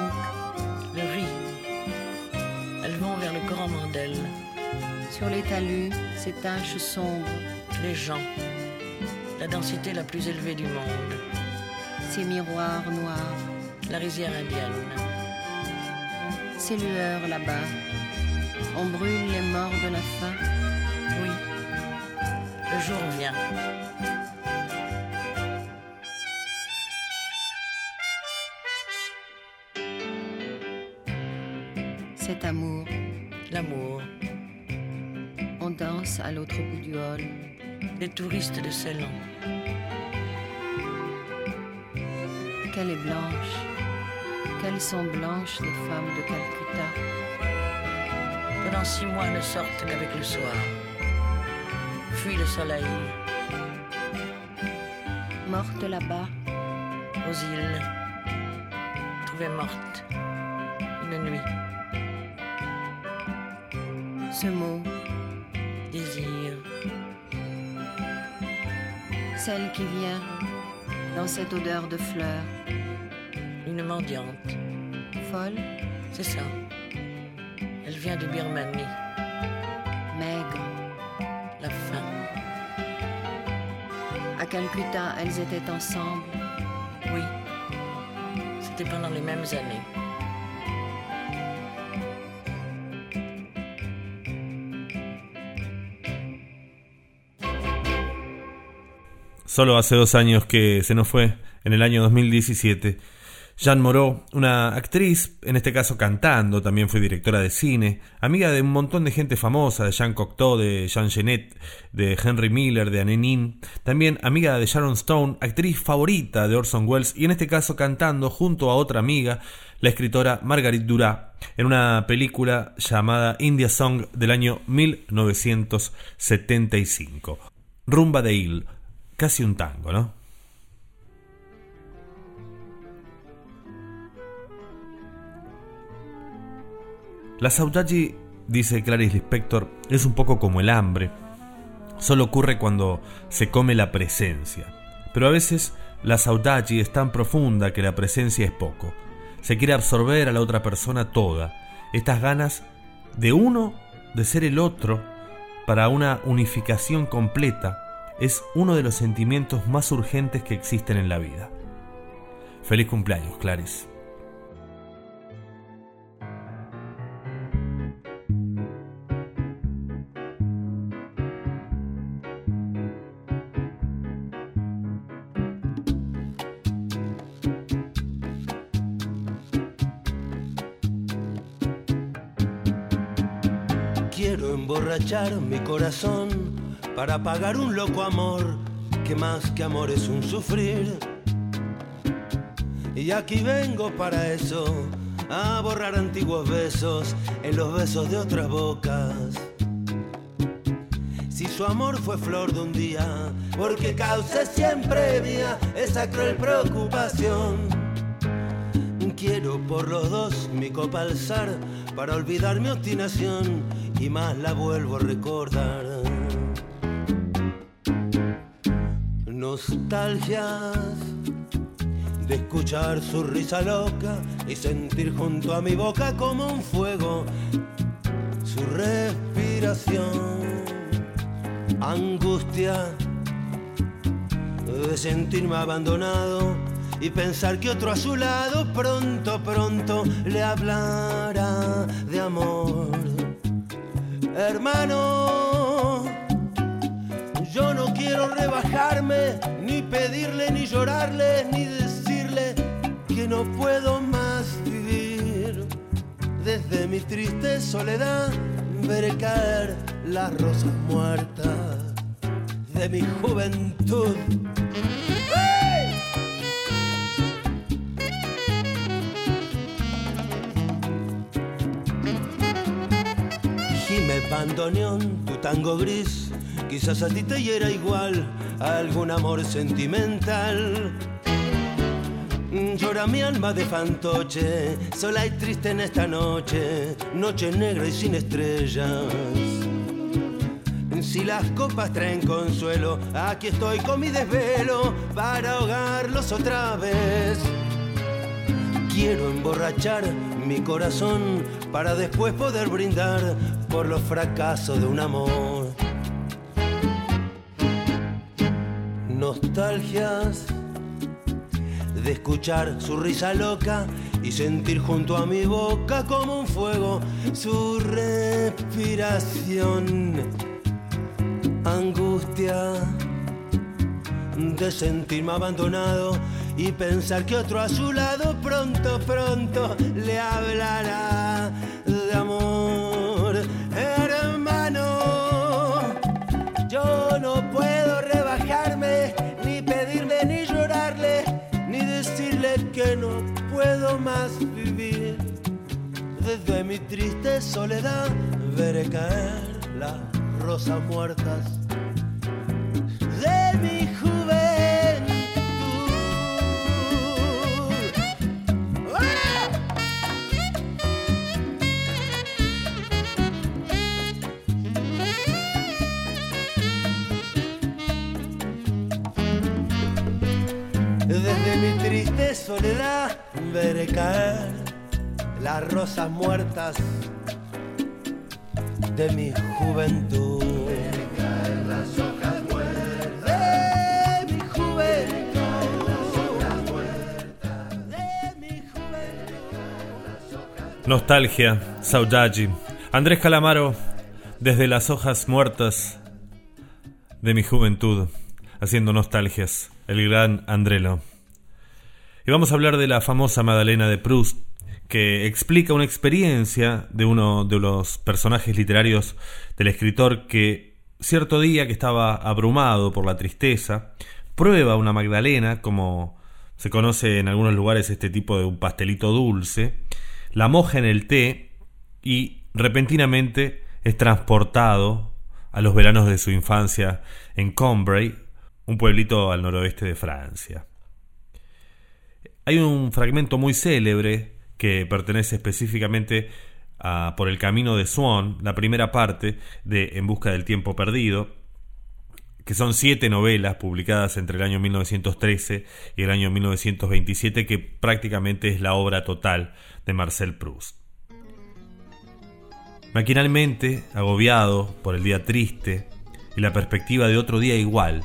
Le riz. Elles vont vers le Coromandel. sur les talus, ces taches sombres, Les gens. La densité la plus élevée du monde. ces miroirs noirs, La rizière indienne. ces lueurs là-bas. On brûle les morts de la faim, jour vient. cet amour. L'amour. On danse à l'autre bout du hall, Les touristes de Ceylan. qu'elle est blanche, qu'elles sont blanches les femmes de Calcutta. Pendant six mois ne sortent qu'avec le soir. Fuit le soleil Mortes là-bas, aux îles. Trouvée morte. Une nuit. ce mot, Désir. celle qui vient dans cette odeur de fleurs, Une mendiante. folle, C'est ça. Elle vient de Birmanie. Calcutta, elles étaient ensemble, Oui. C'était pendant les mêmes années. Solo hace dos años que se nos fue, en el año 2017. Jeanne Moreau, una actriz, en este caso cantando, también fue directora de cine, amiga de un montón de gente famosa, de Jean Cocteau, de Jean Genet, de Henry Miller, de Anne también amiga de Sharon Stone, actriz favorita de Orson Welles, y en este caso cantando junto a otra amiga, la escritora Marguerite Duras, en una película llamada India Song del año 1975. Rumba de Hill, casi un tango, ¿no? La saudade, dice Clarice Lispector, es un poco como el hambre. Solo ocurre cuando se come la presencia. Pero a veces la saudade es tan profunda que la presencia es poco. Se quiere absorber a la otra persona toda. Estas ganas de uno de ser el otro para una unificación completa es uno de los sentimientos más urgentes que existen en la vida. Feliz cumpleaños, Clarice. Emborrachar mi corazón para pagar un loco amor que más que amor es un sufrir. Y aquí vengo para eso, a borrar antiguos besos en los besos de otras bocas. Si su amor fue flor de un día, porque cause siempre mía esa cruel preocupación. Quiero por los dos mi copa alzar para olvidar mi obstinación y más la vuelvo a recordar. Nostalgias de escuchar su risa loca y sentir junto a mi boca como un fuego su respiración. Angustia de sentirme abandonado y pensar que otro a su lado pronto, pronto le hablará de amor. Hermano, yo no quiero rebajarme, ni pedirle, ni llorarle, ni decirle que no puedo más vivir. Desde mi triste soledad veré caer las rosas muertas de mi juventud. Bandoneón, tu tango gris, quizás a ti te hiera igual algún amor sentimental. Llora mi alma de fantoche, sola y triste en esta noche, noche negra y sin estrellas. Si las copas traen consuelo, aquí estoy con mi desvelo para ahogarlos otra vez. Quiero emborrachar mi corazón para después poder brindar por los fracasos de un amor. Nostalgias de escuchar su risa loca y sentir junto a mi boca como un fuego su respiración. Angustia de sentirme abandonado y pensar que otro a su lado pronto, pronto le hablará Desde mi triste soledad veré caer las rosas muertas de mi juventud. Desde mi triste soledad veré caer las rosas muertas de mi juventud. Veré caer las hojas muertas de mi juventud. Nostalgia, Saudade. Andrés Calamaro, desde las hojas muertas de mi juventud, haciendo nostalgias. El gran Andrelo. Y vamos a hablar de la famosa Madalena de Proust, que explica una experiencia de uno de los personajes literarios del escritor que cierto día que estaba abrumado por la tristeza, prueba una Magdalena, como se conoce en algunos lugares este tipo de un pastelito dulce, la moja en el té y repentinamente es transportado a los veranos de su infancia en Combray, un pueblito al noroeste de Francia. Hay un fragmento muy célebre que pertenece específicamente a Por el camino de Swan, la primera parte de En busca del tiempo perdido, que son siete novelas publicadas entre el año 1913 y el año 1927, que prácticamente es la obra total de Marcel Proust. Maquinalmente, agobiado por el día triste y la perspectiva de otro día igual,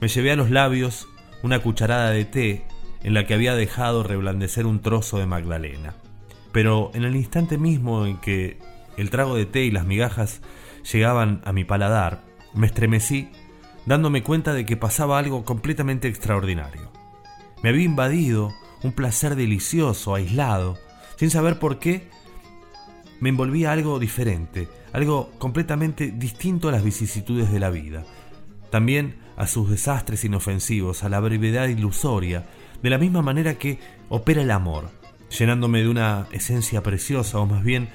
me llevé a los labios una cucharada de té en la que había dejado reblandecer un trozo de magdalena. Pero en el instante mismo en que el trago de té y las migajas llegaban a mi paladar, me estremecí dándome cuenta de que pasaba algo completamente extraordinario. Me había invadido un placer delicioso, aislado, sin saber por qué, me envolvía algo diferente, algo completamente distinto a las vicisitudes de la vida. También a sus desastres inofensivos, a la brevedad ilusoria, de la misma manera que opera el amor, llenándome de una esencia preciosa, o más bien,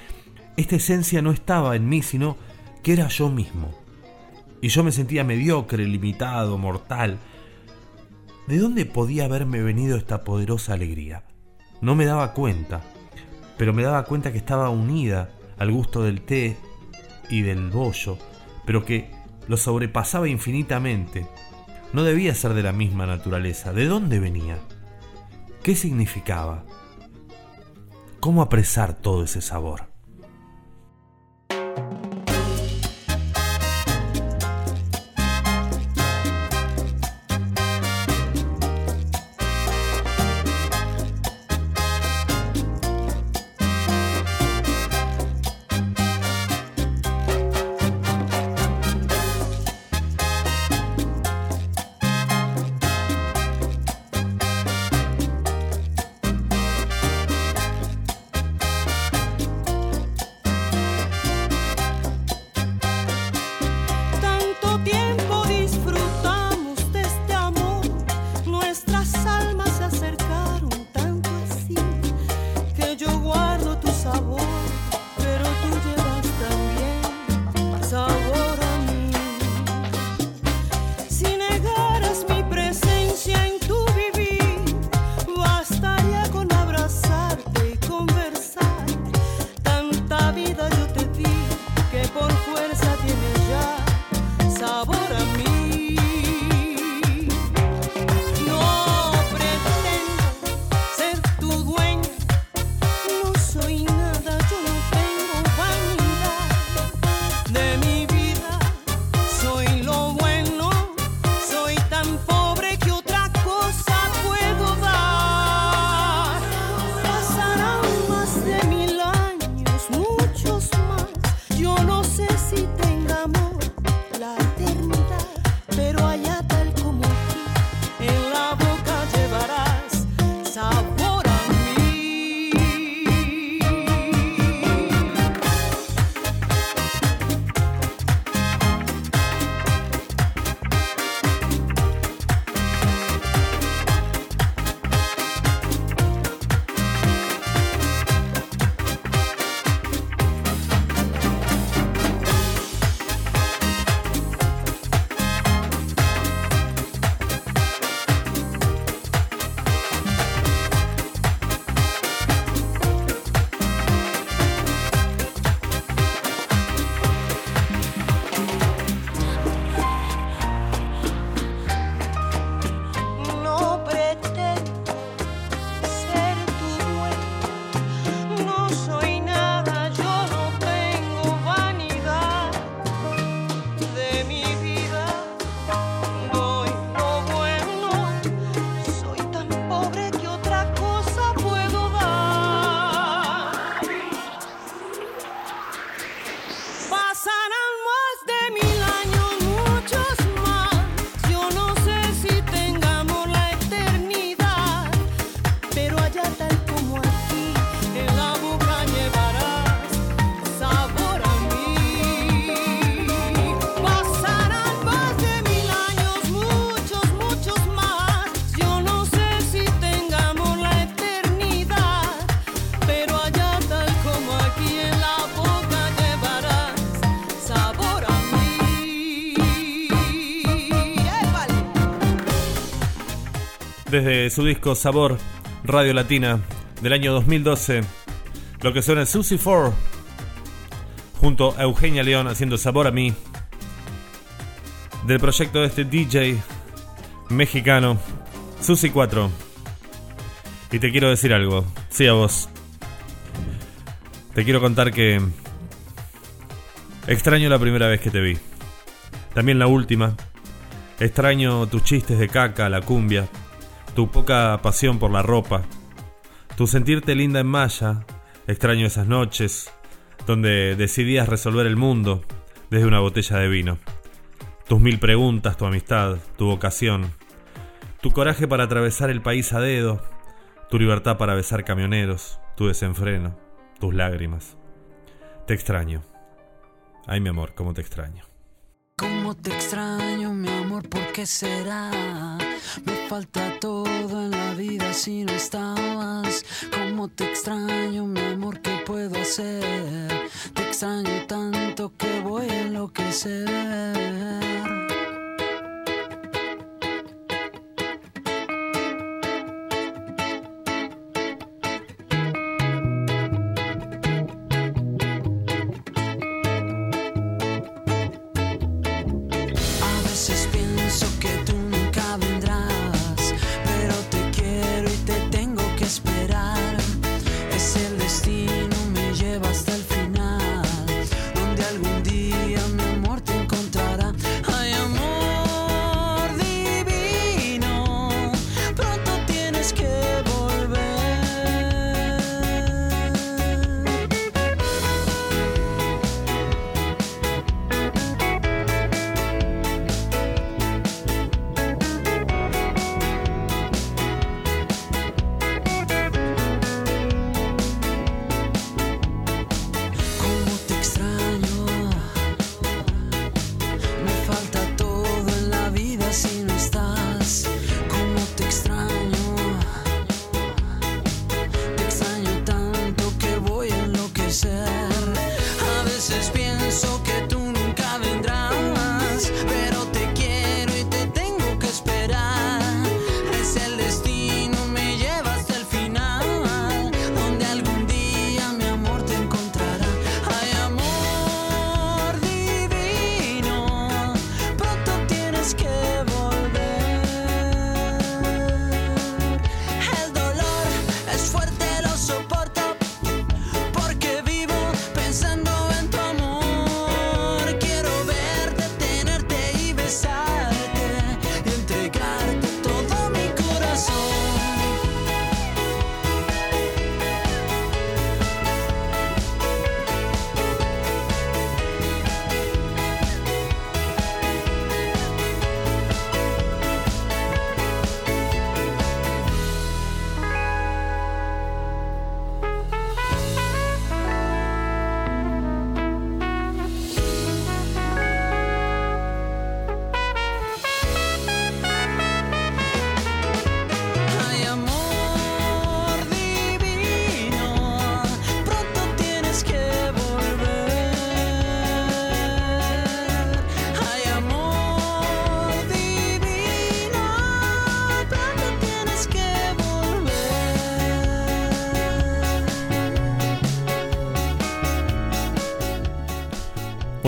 esta esencia no estaba en mí, sino que era yo mismo. Y yo me sentía mediocre, limitado, mortal. ¿De dónde podía haberme venido esta poderosa alegría? No me daba cuenta, pero me daba cuenta que estaba unida al gusto del té y del bollo, pero que lo sobrepasaba infinitamente. No debía ser de la misma naturaleza. ¿De dónde venía? ¿Qué significaba? ¿Cómo apresar todo ese sabor? Desde su disco Sabor, Radio Latina, del año 2012, lo que suena es Susie 4, junto a Eugenia León haciendo Sabor a mí, del proyecto de este DJ mexicano, Susi 4. Y te quiero decir algo, sí a vos. Te quiero contar que extraño la primera vez que te vi. También la última. Extraño tus chistes de caca, la cumbia, tu poca pasión por la ropa, tu sentirte linda en malla. Extraño esas noches donde decidías resolver el mundo desde una botella de vino. Tus mil preguntas, tu amistad, tu vocación, tu coraje para atravesar el país a dedo, tu libertad para besar camioneros, tu desenfreno, tus lágrimas. Te extraño. Ay, mi amor, cómo te extraño. Te extraño, mi amor, ¿por qué será? Me falta todo en la vida si no estabas. Cómo te extraño, mi amor, ¿qué puedo hacer? Te extraño tanto que voy a enloquecer.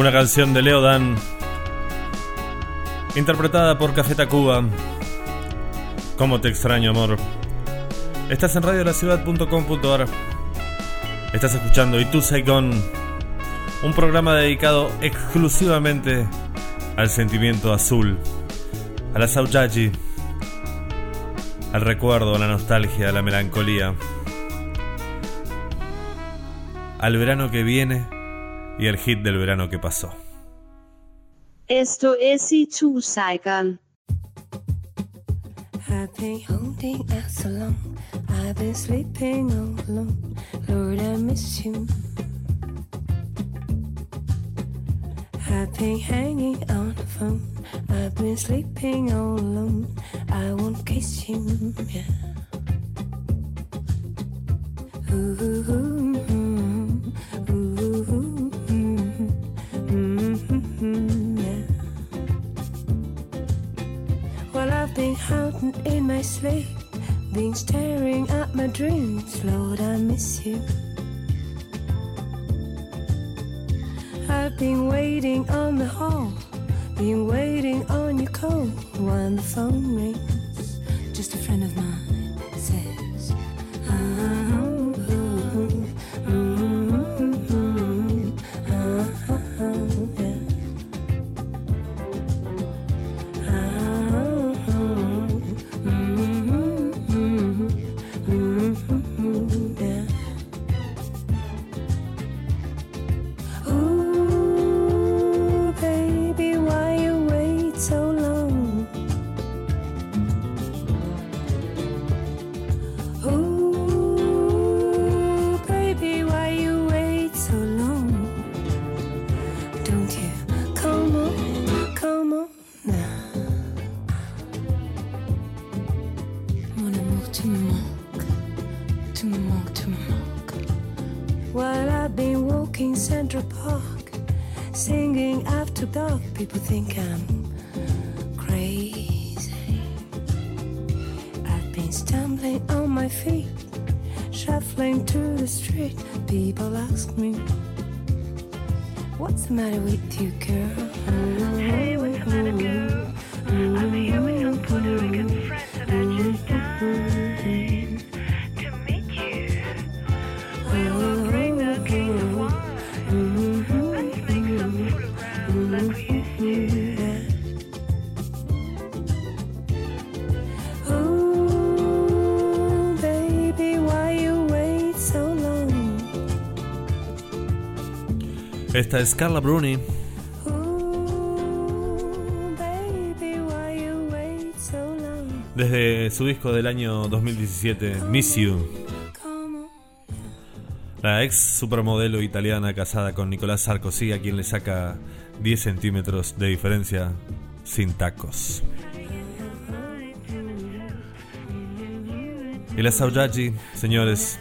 Una canción de Leo Dan, interpretada por Café Tacuba. Cómo te extraño, amor. Estás en radiolaciudad.com.ar. Estás escuchando tú Saigon, un programa dedicado exclusivamente al sentimiento azul, a la saudade, al recuerdo, a la nostalgia, a la melancolía, al verano que viene y al hit del verano que pasó. Esto es Itu Saigon. I've been holding out so long. I've been sleeping all alone. Lord, I miss you. I've been hanging on the phone. I've been sleeping all alone. I won't kiss you. Yeah. Ooh, ooh, ooh, ooh, ooh, yeah. Well, I've been hiding in my sleep, been staring at my dreams. Lord, I miss you. I've been waiting on the hall, been waiting on your call when the phone rings. Just a friend of mine tu me manques, tu me manques. While I've been walking Central Park, singing after dark, people think I'm crazy. I've been stumbling on my feet, shuffling to the street. People ask me, What's the matter with you, girl? Hey, what's the matter, girl? I'm here with some Puerto Rican friends and I'm just mm-hmm. dying Esta es Carla Bruni. Desde su disco del año 2017, Miss You. La ex supermodelo italiana casada con Nicolás Sarkozy, a quien le saca 10 centímetros de diferencia sin tacos. Y la señores,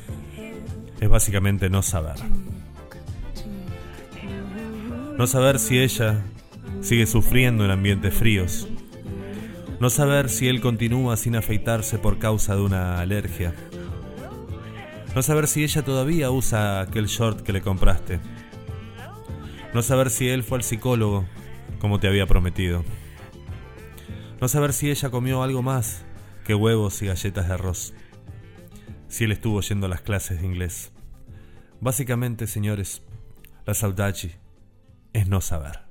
es básicamente no saber. No saber si ella sigue sufriendo en ambientes fríos. No saber si él continúa sin afeitarse por causa de una alergia. No saber si ella todavía usa aquel short que le compraste. No saber si él fue al psicólogo como te había prometido. No saber si ella comió algo más que huevos y galletas de arroz. Si él estuvo yendo a las clases de inglés. Básicamente, señores, la saudade es no saber.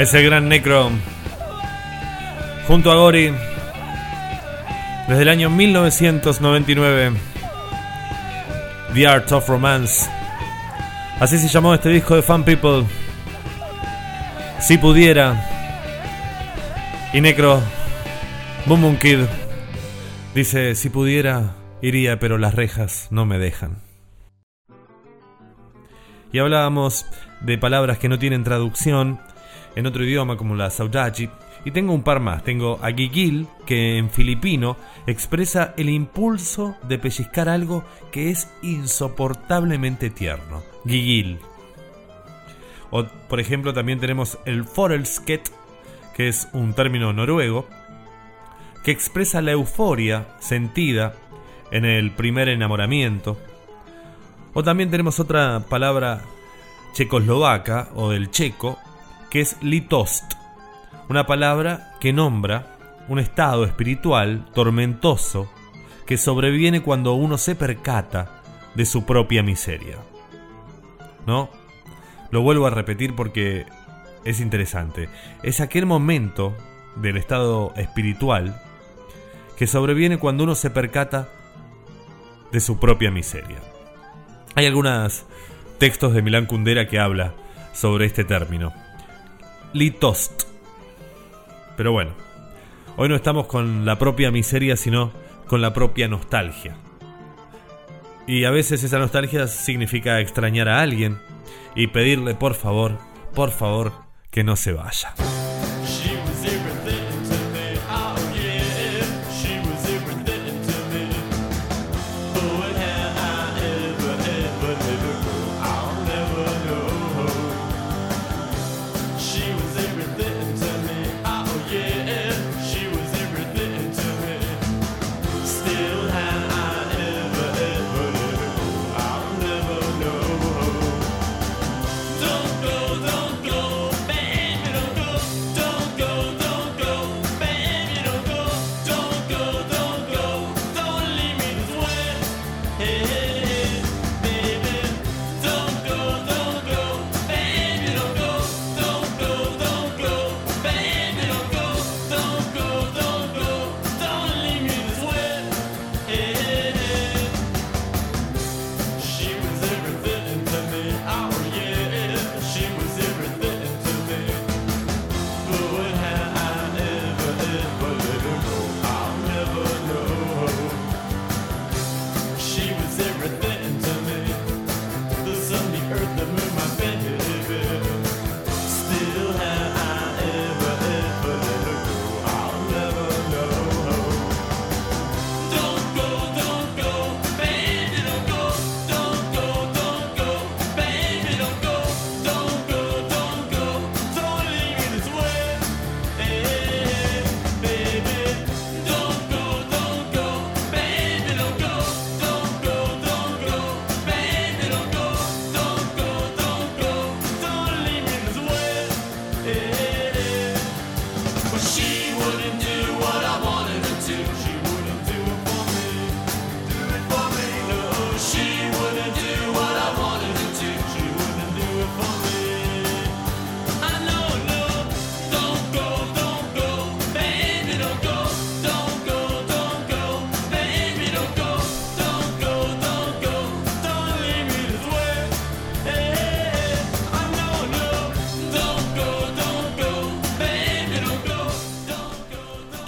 Es el gran Necro. Junto a Gori. Desde el año 1999. The Art of Romance. Así se llamó este disco de Fan People. Si pudiera. Y Necro. Boom Boom Kid. Dice, si pudiera, iría, pero las rejas no me dejan. Y hablábamos de palabras que no tienen traducción en otro idioma como la saudade Y tengo un par más. Tengo a Gigil, que en filipino expresa el impulso de pellizcar algo que es insoportablemente tierno. Gigil. O, por ejemplo, también tenemos el forelsket, que es un término noruego, que expresa la euforia sentida en el primer enamoramiento. O también tenemos otra palabra checoslovaca o del checo, que es litost, una palabra que nombra un estado espiritual tormentoso que sobreviene cuando uno se percata de su propia miseria. ¿No? Lo vuelvo a repetir porque es interesante. Es aquel momento del estado espiritual que sobreviene cuando uno se percata de su propia miseria. Hay algunos textos de Milán Kundera que habla sobre este término. Litost. Pero bueno, hoy no estamos con la propia miseria, sino con la propia nostalgia. Y a veces esa nostalgia significa extrañar a alguien y pedirle por favor, por favor, que no se vaya.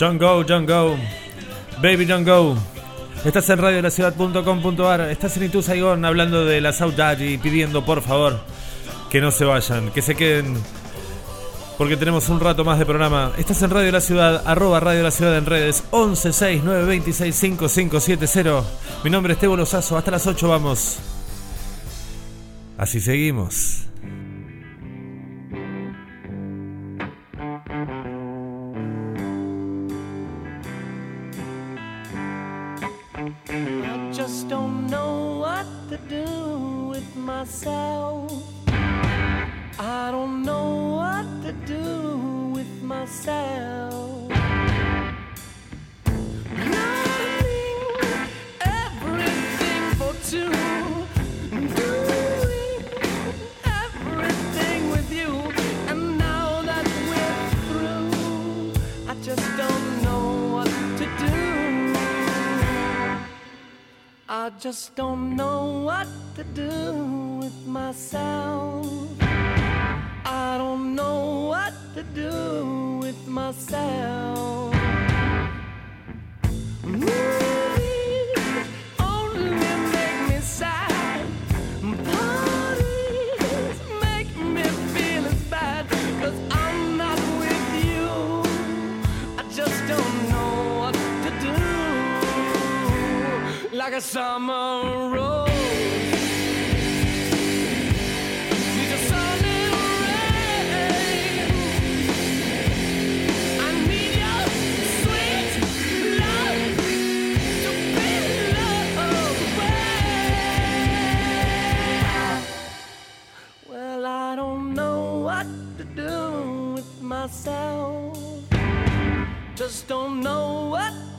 Don't go, don't go. Baby, don't go. Estás en radiolaciudad.com.ar. Estás en Itu hablando de la saudade y pidiendo por favor que no se vayan, que se queden. Porque tenemos un rato más de programa. Estás en Radio La Ciudad, arroba Radio La Ciudad en redes 1169265570. Mi nombre es Tebo Lozazo. Hasta las 8 vamos. Así seguimos.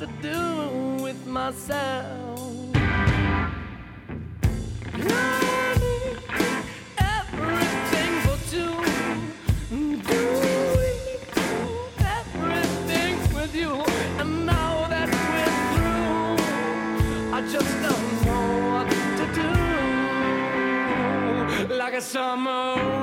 To do with myself. Everything for two. Everything with you. And now that we're through, I just don't know what to do. Like a summer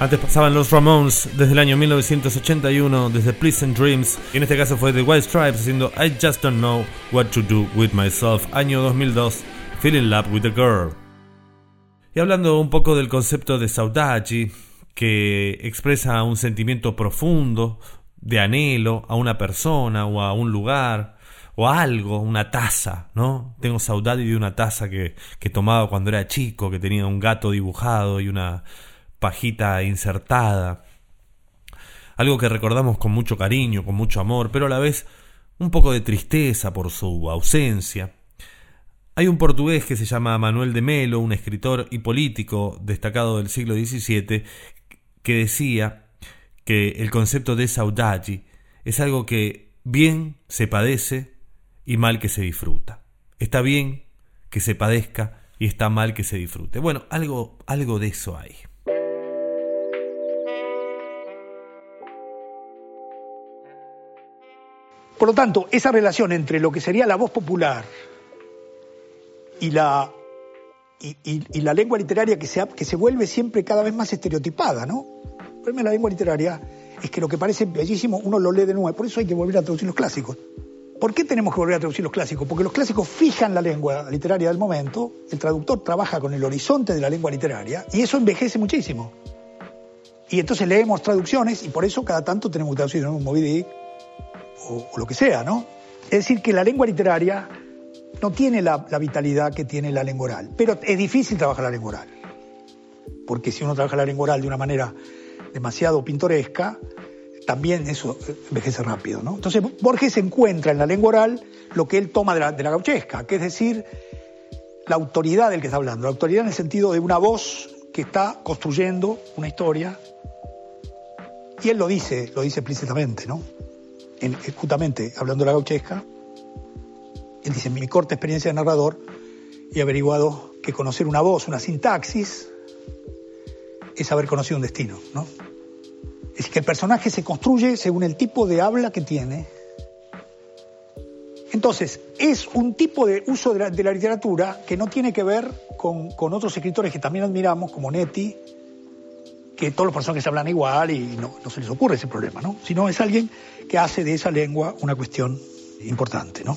Antes pasaban los Ramones desde el año 1981, desde Pleasant Dreams, y en este caso fue The White Stripes haciendo I Just Don't Know What to Do With Myself, año 2002, Feeling Love with a Girl. Y hablando un poco del concepto de saudade, que expresa un sentimiento profundo de anhelo a una persona o a un lugar o algo, una taza, ¿no? Tengo saudade de una taza que, que tomaba cuando era chico, que tenía un gato dibujado y una pajita insertada. Algo que recordamos con mucho cariño, con mucho amor, pero a la vez un poco de tristeza por su ausencia. Hay un portugués que se llama Manuel de Melo, un escritor y político destacado del siglo XVII, que decía que el concepto de saudade es algo que bien se padece y mal que se disfruta. Está bien que se padezca y está mal que se disfrute. Bueno, algo, algo de eso hay. Por lo tanto, esa relación entre lo que sería la voz popular y la, y, la lengua literaria que se, que se vuelve siempre cada vez más estereotipada, ¿no? El problema de la lengua literaria es que lo que parece bellísimo uno lo lee de nuevo, por eso hay que volver a traducir los clásicos. ¿Por qué tenemos que volver a traducir los clásicos? Porque los clásicos fijan la lengua literaria del momento, el traductor trabaja con el horizonte de la lengua literaria y eso envejece muchísimo. Y entonces leemos traducciones y por eso cada tanto tenemos que traducir un Moby o, lo que sea, ¿no? Es decir, que la lengua literaria no tiene la, la vitalidad que tiene la lengua oral, pero es difícil trabajar la lengua oral. Porque si uno trabaja la lengua oral de una manera demasiado pintoresca, también eso eh, envejece rápido, ¿no? Entonces Borges encuentra en la lengua oral lo que él toma de la, de la gauchesca, que es decir, la autoridad del que está hablando, la autoridad en el sentido de una voz que está construyendo una historia, y él lo dice, lo dice explícitamente, ¿no? En- justamente hablando de la gauchesca, él dice, mi corta experiencia de narrador, he averiguado que conocer una voz, una sintaxis, es haber conocido un destino, ¿no? Es que el personaje se construye según el tipo de habla que tiene. Entonces, es un tipo de uso de la, de la literatura que no tiene que ver con, con otros escritores que también admiramos, como Netti, que todos los personajes hablan igual y no, no se les ocurre ese problema, ¿no? Sino es alguien que hace de esa lengua una cuestión importante, ¿no?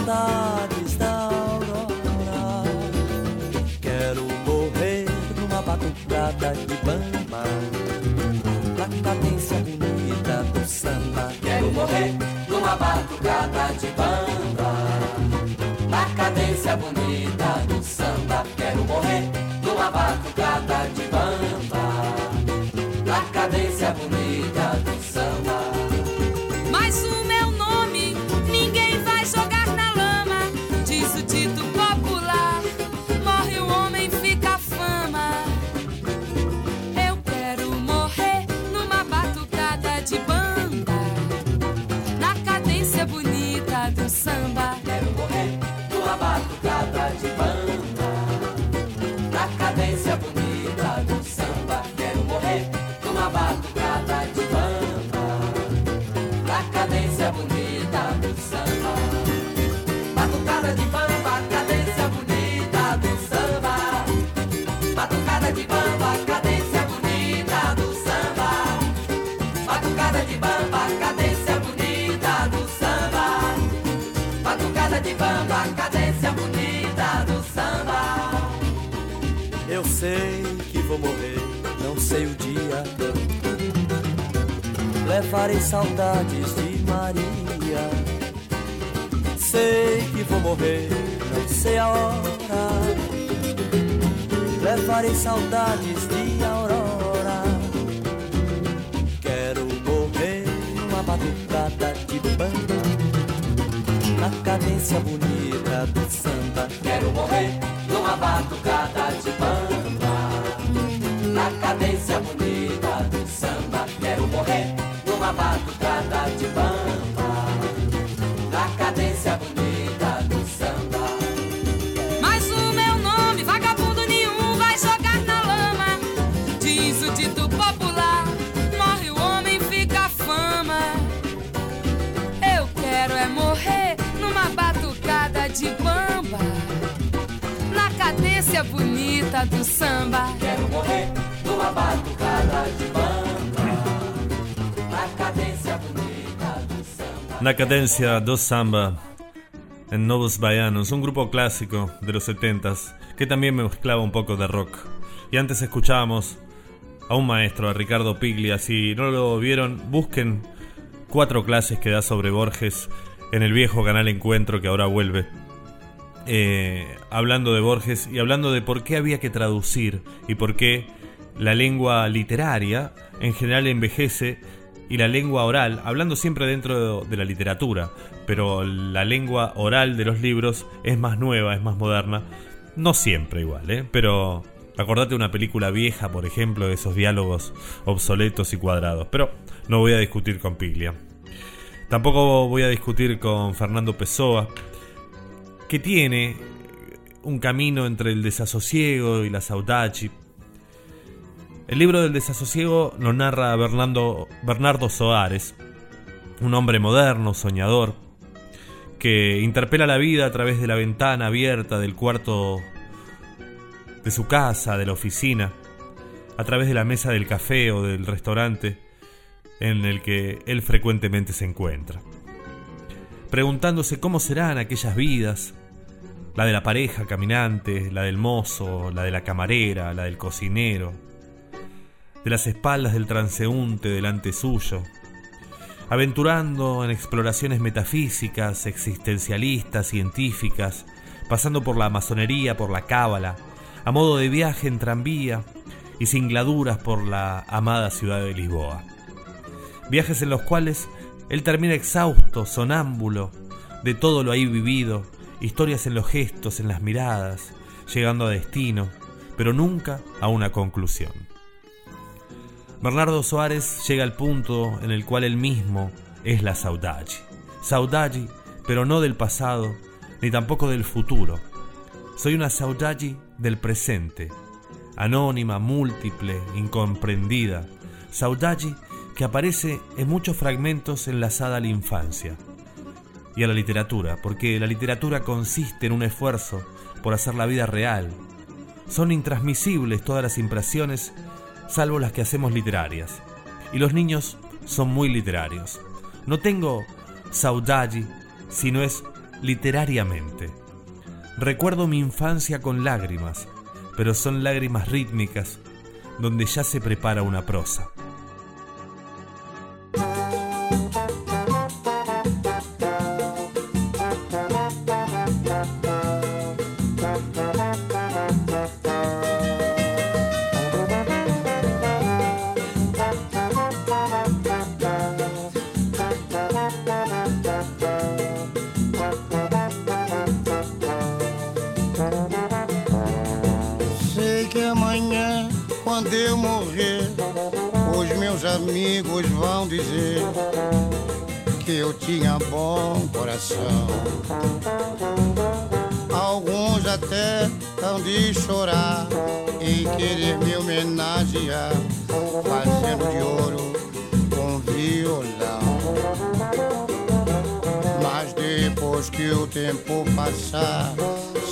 Levarei saudades cadência bonita do samba. Quero morrer numa batucada de bamba. Na cadência bonita do samba. Na cadencia dos samba en Novos Baianos, un grupo clásico de los 70s que también mezclaba un poco de rock. Y antes escuchábamos a un maestro, a Ricardo Piglia. Si no lo vieron, busquen cuatro clases que da sobre Borges en el viejo canal Encuentro que ahora vuelve. Eh, hablando de Borges y hablando de por qué había que traducir y por qué la lengua literaria en general envejece y la lengua oral, hablando siempre dentro de la literatura, pero la lengua oral de los libros es más nueva, es más moderna. No siempre igual, ¿eh? Pero acordate una película vieja, por ejemplo, de esos diálogos obsoletos y cuadrados. Pero no voy a discutir con Piglia. Tampoco voy a discutir con Fernando Pessoa, que tiene un camino entre el desasosiego y la saudade. El libro del desasosiego lo narra Bernardo, Bernardo Soares, un hombre moderno, soñador, que interpela la vida a través de la ventana abierta del cuarto de su casa, de la oficina, a través de la mesa del café o del restaurante en el que él frecuentemente se encuentra. Preguntándose cómo serán aquellas vidas, la de la pareja caminante, la del mozo, la de la camarera, la del cocinero, de las espaldas del transeúnte delante suyo, aventurando en exploraciones metafísicas, existencialistas, científicas, pasando por la masonería, por la cábala, a modo de viaje en tranvía y sin gladuras por la amada ciudad de Lisboa. Viajes en los cuales él termina exhausto, sonámbulo, de todo lo ahí vivido, historias en los gestos, en las miradas, llegando a destino, pero nunca a una conclusión. Bernardo Soares llega al punto en el cual él mismo es la saudade. Saudade, pero no del pasado, ni tampoco del futuro. Soy una saudade del presente, anónima, múltiple, incomprendida. Saudade que aparece en muchos fragmentos enlazada a la infancia y a la literatura, porque la literatura consiste en un esfuerzo por hacer la vida real. Son intransmisibles todas las impresiones, salvo las que hacemos literarias. Y los niños son muy literarios. No tengo saudade, sino es literariamente. Recuerdo mi infancia con lágrimas, pero son lágrimas rítmicas, donde ya se prepara una prosa. Amigos vão dizer que eu tinha bom coração. Alguns até hão de chorar e querer me homenagear, fazendo de ouro com violão. Mas depois que o tempo passar,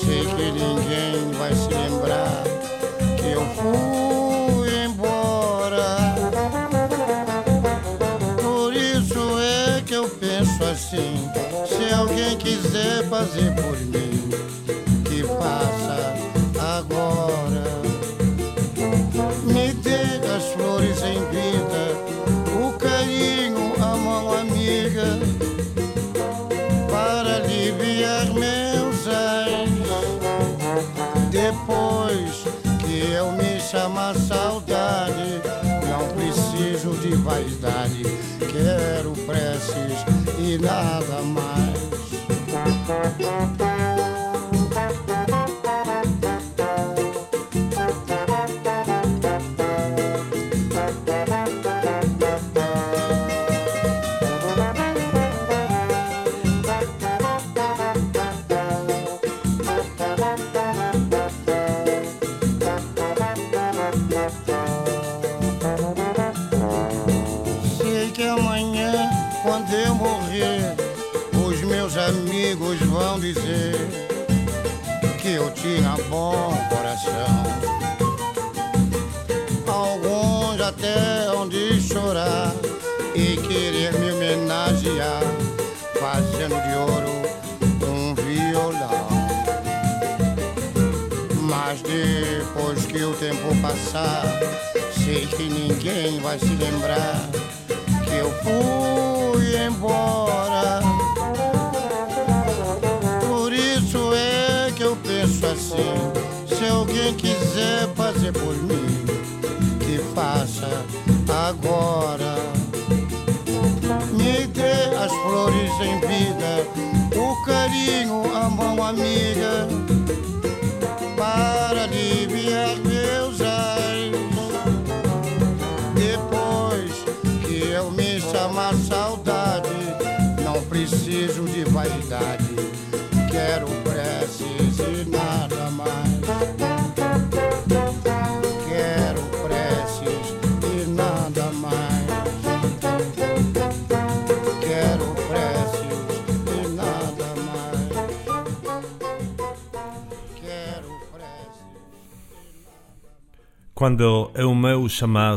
sei que ninguém vai se lembrar que eu fui assim: se alguém quiser fazer por mim, que faça agora. Me dê as flores em vida, o carinho, a mão amiga para aliviar meus ais. Depois que eu me chamar saudade, não preciso de vaidade, quero preces e nada mais. E querer me homenagear, fazendo de ouro um violão. Mas depois que o tempo passar, sei que ninguém vai se lembrar que eu fui embora. Por isso é que eu penso assim: se alguém quiser fazer por mim, o carinho, a mão amiga Quando eu meu chamar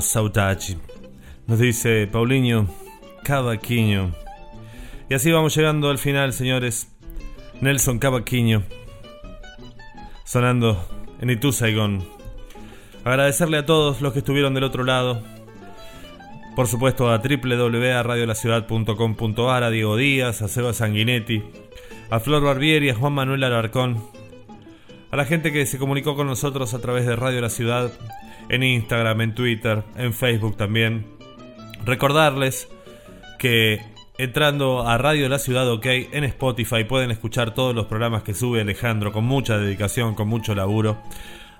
nos dice Paulinho Cavaquinho. Y así vamos llegando al final, señores. Nelson Cavaquinho, sonando en Itu Saigon. Agradecerle a todos los que estuvieron del otro lado. Por supuesto a www.radiolaciudad.com.ar, a Diego Díaz, a Seba Sanguinetti, a Flor Barbieri, a Juan Manuel Alarcón, a la gente que se comunicó con nosotros a través de Radio La Ciudad, en Instagram, en Twitter, en Facebook también. Recordarles que entrando a Radio La Ciudad OK en Spotify pueden escuchar todos los programas que sube Alejandro con mucha dedicación, con mucho laburo.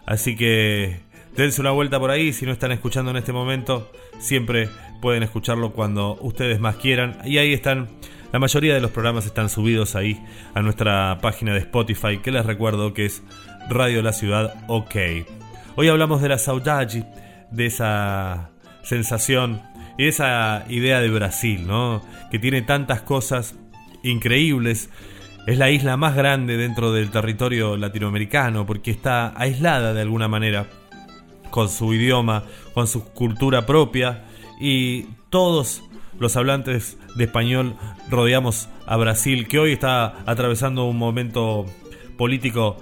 Así que dense una vuelta por ahí, si no están escuchando en este momento, siempre pueden escucharlo cuando ustedes más quieran. Y ahí están, la mayoría de los programas están subidos ahí a nuestra página de Spotify, que les recuerdo que es Radio La Ciudad OK. Hoy hablamos de la saudade, de esa sensación y esa idea de Brasil, ¿no? Que tiene tantas cosas increíbles. Es la isla más grande dentro del territorio latinoamericano porque está aislada de alguna manera con su idioma, con su cultura propia y todos los hablantes de español rodeamos a Brasil que hoy está atravesando un momento político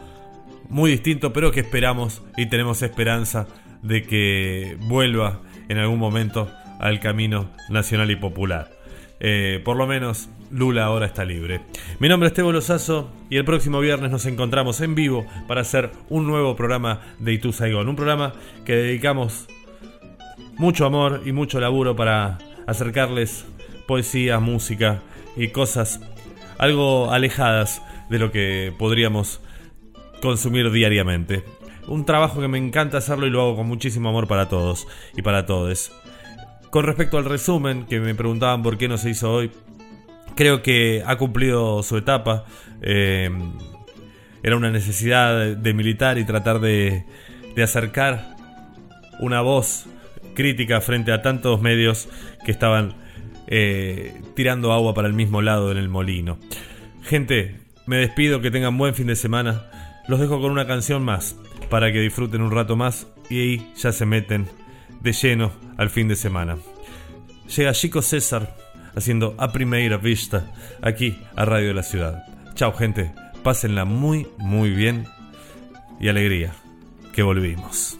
muy distinto pero que esperamos y tenemos esperanza de que vuelva en algún momento al camino nacional y popular. Eh, por lo menos Lula ahora está libre. Mi nombre es Tebo Lozazo y el próximo viernes nos encontramos en vivo para hacer un nuevo programa de Itu Saigon. Un programa que dedicamos mucho amor y mucho laburo para acercarles poesía, música y cosas algo alejadas de lo que podríamos consumir diariamente. Un trabajo que me encanta hacerlo y lo hago con muchísimo amor para todos y para todos. Con respecto al resumen, que me preguntaban por qué no se hizo hoy, creo que ha cumplido su etapa. Eh, era una necesidad de, de militar y tratar de, de acercar una voz crítica frente a tantos medios que estaban eh, tirando agua para el mismo lado en el molino. Gente, me despido, que tengan buen fin de semana. Los dejo con una canción más para que disfruten un rato más y ahí ya se meten de lleno al fin de semana. Llega Chico César haciendo a primera vista aquí a Radio de la Ciudad. Chao gente, pásenla muy muy bien y alegría que volvimos.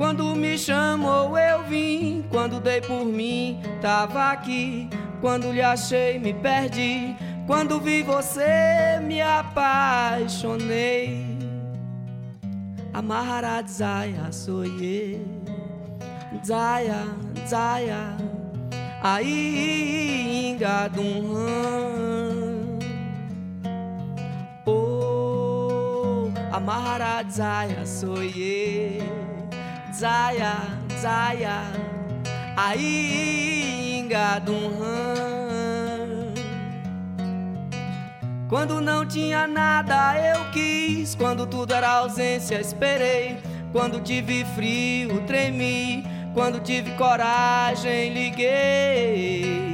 Quando me chamou eu vim, quando dei por mim tava aqui, quando lhe achei me perdi, quando vi você me apaixonei. Amarra Zaya soye, Zaya, Zaya, aí engadum Oh, amarra Zaya soye. Zaya, Zaya, aí engadum Quando não tinha nada eu quis, quando tudo era ausência esperei, quando tive frio tremi, quando tive coragem liguei.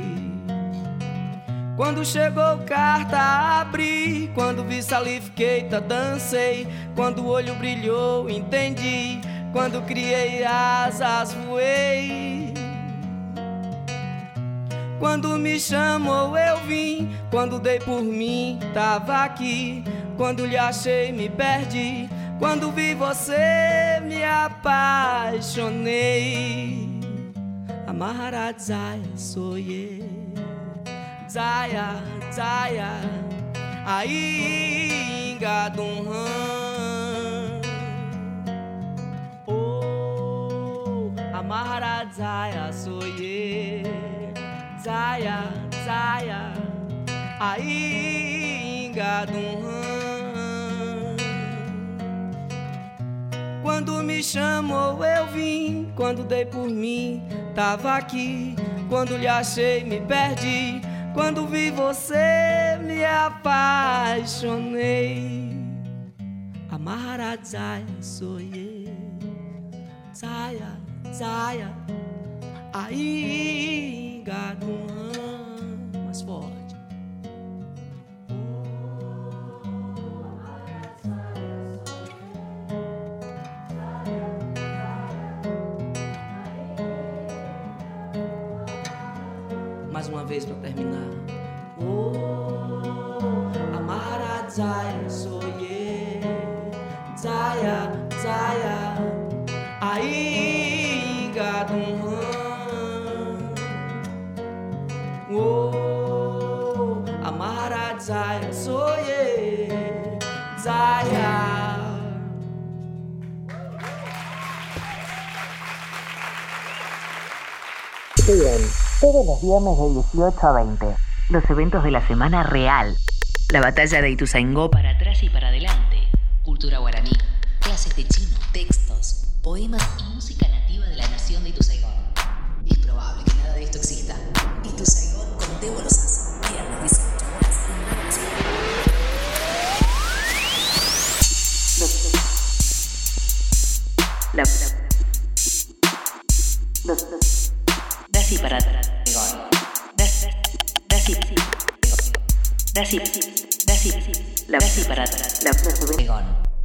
Quando chegou carta abri, quando vi salifiqueita dancei, quando o olho brilhou entendi, quando criei asas voei. Quando me chamou eu vim, quando dei por mim tava aqui, quando lhe achei me perdi, quando vi você me apaixonei. Amarra Zaya soye, Zaya, Zaya, aí engadum Amarra Zaya soye, Zaya, Zaya, aí engadum Quando me chamou eu vim, quando dei por mim tava aqui, quando lhe achei me perdi, quando vi você me apaixonei. Amarra Zaya soye, Zaya, Zaya, aí engadum mais forte. Todos los viernes de 18 a 20. Los eventos de la semana real. La batalla de Ituzaingó para atrás y para adelante. Cultura guaraní. Clases de chino, textos, poemas y música nativa de la nación de Ituzaingó. Es probable que nada de esto exista. Ituzaingó con Los, los, para atrás. Dasi. Dasi. La Dasi para la Egon.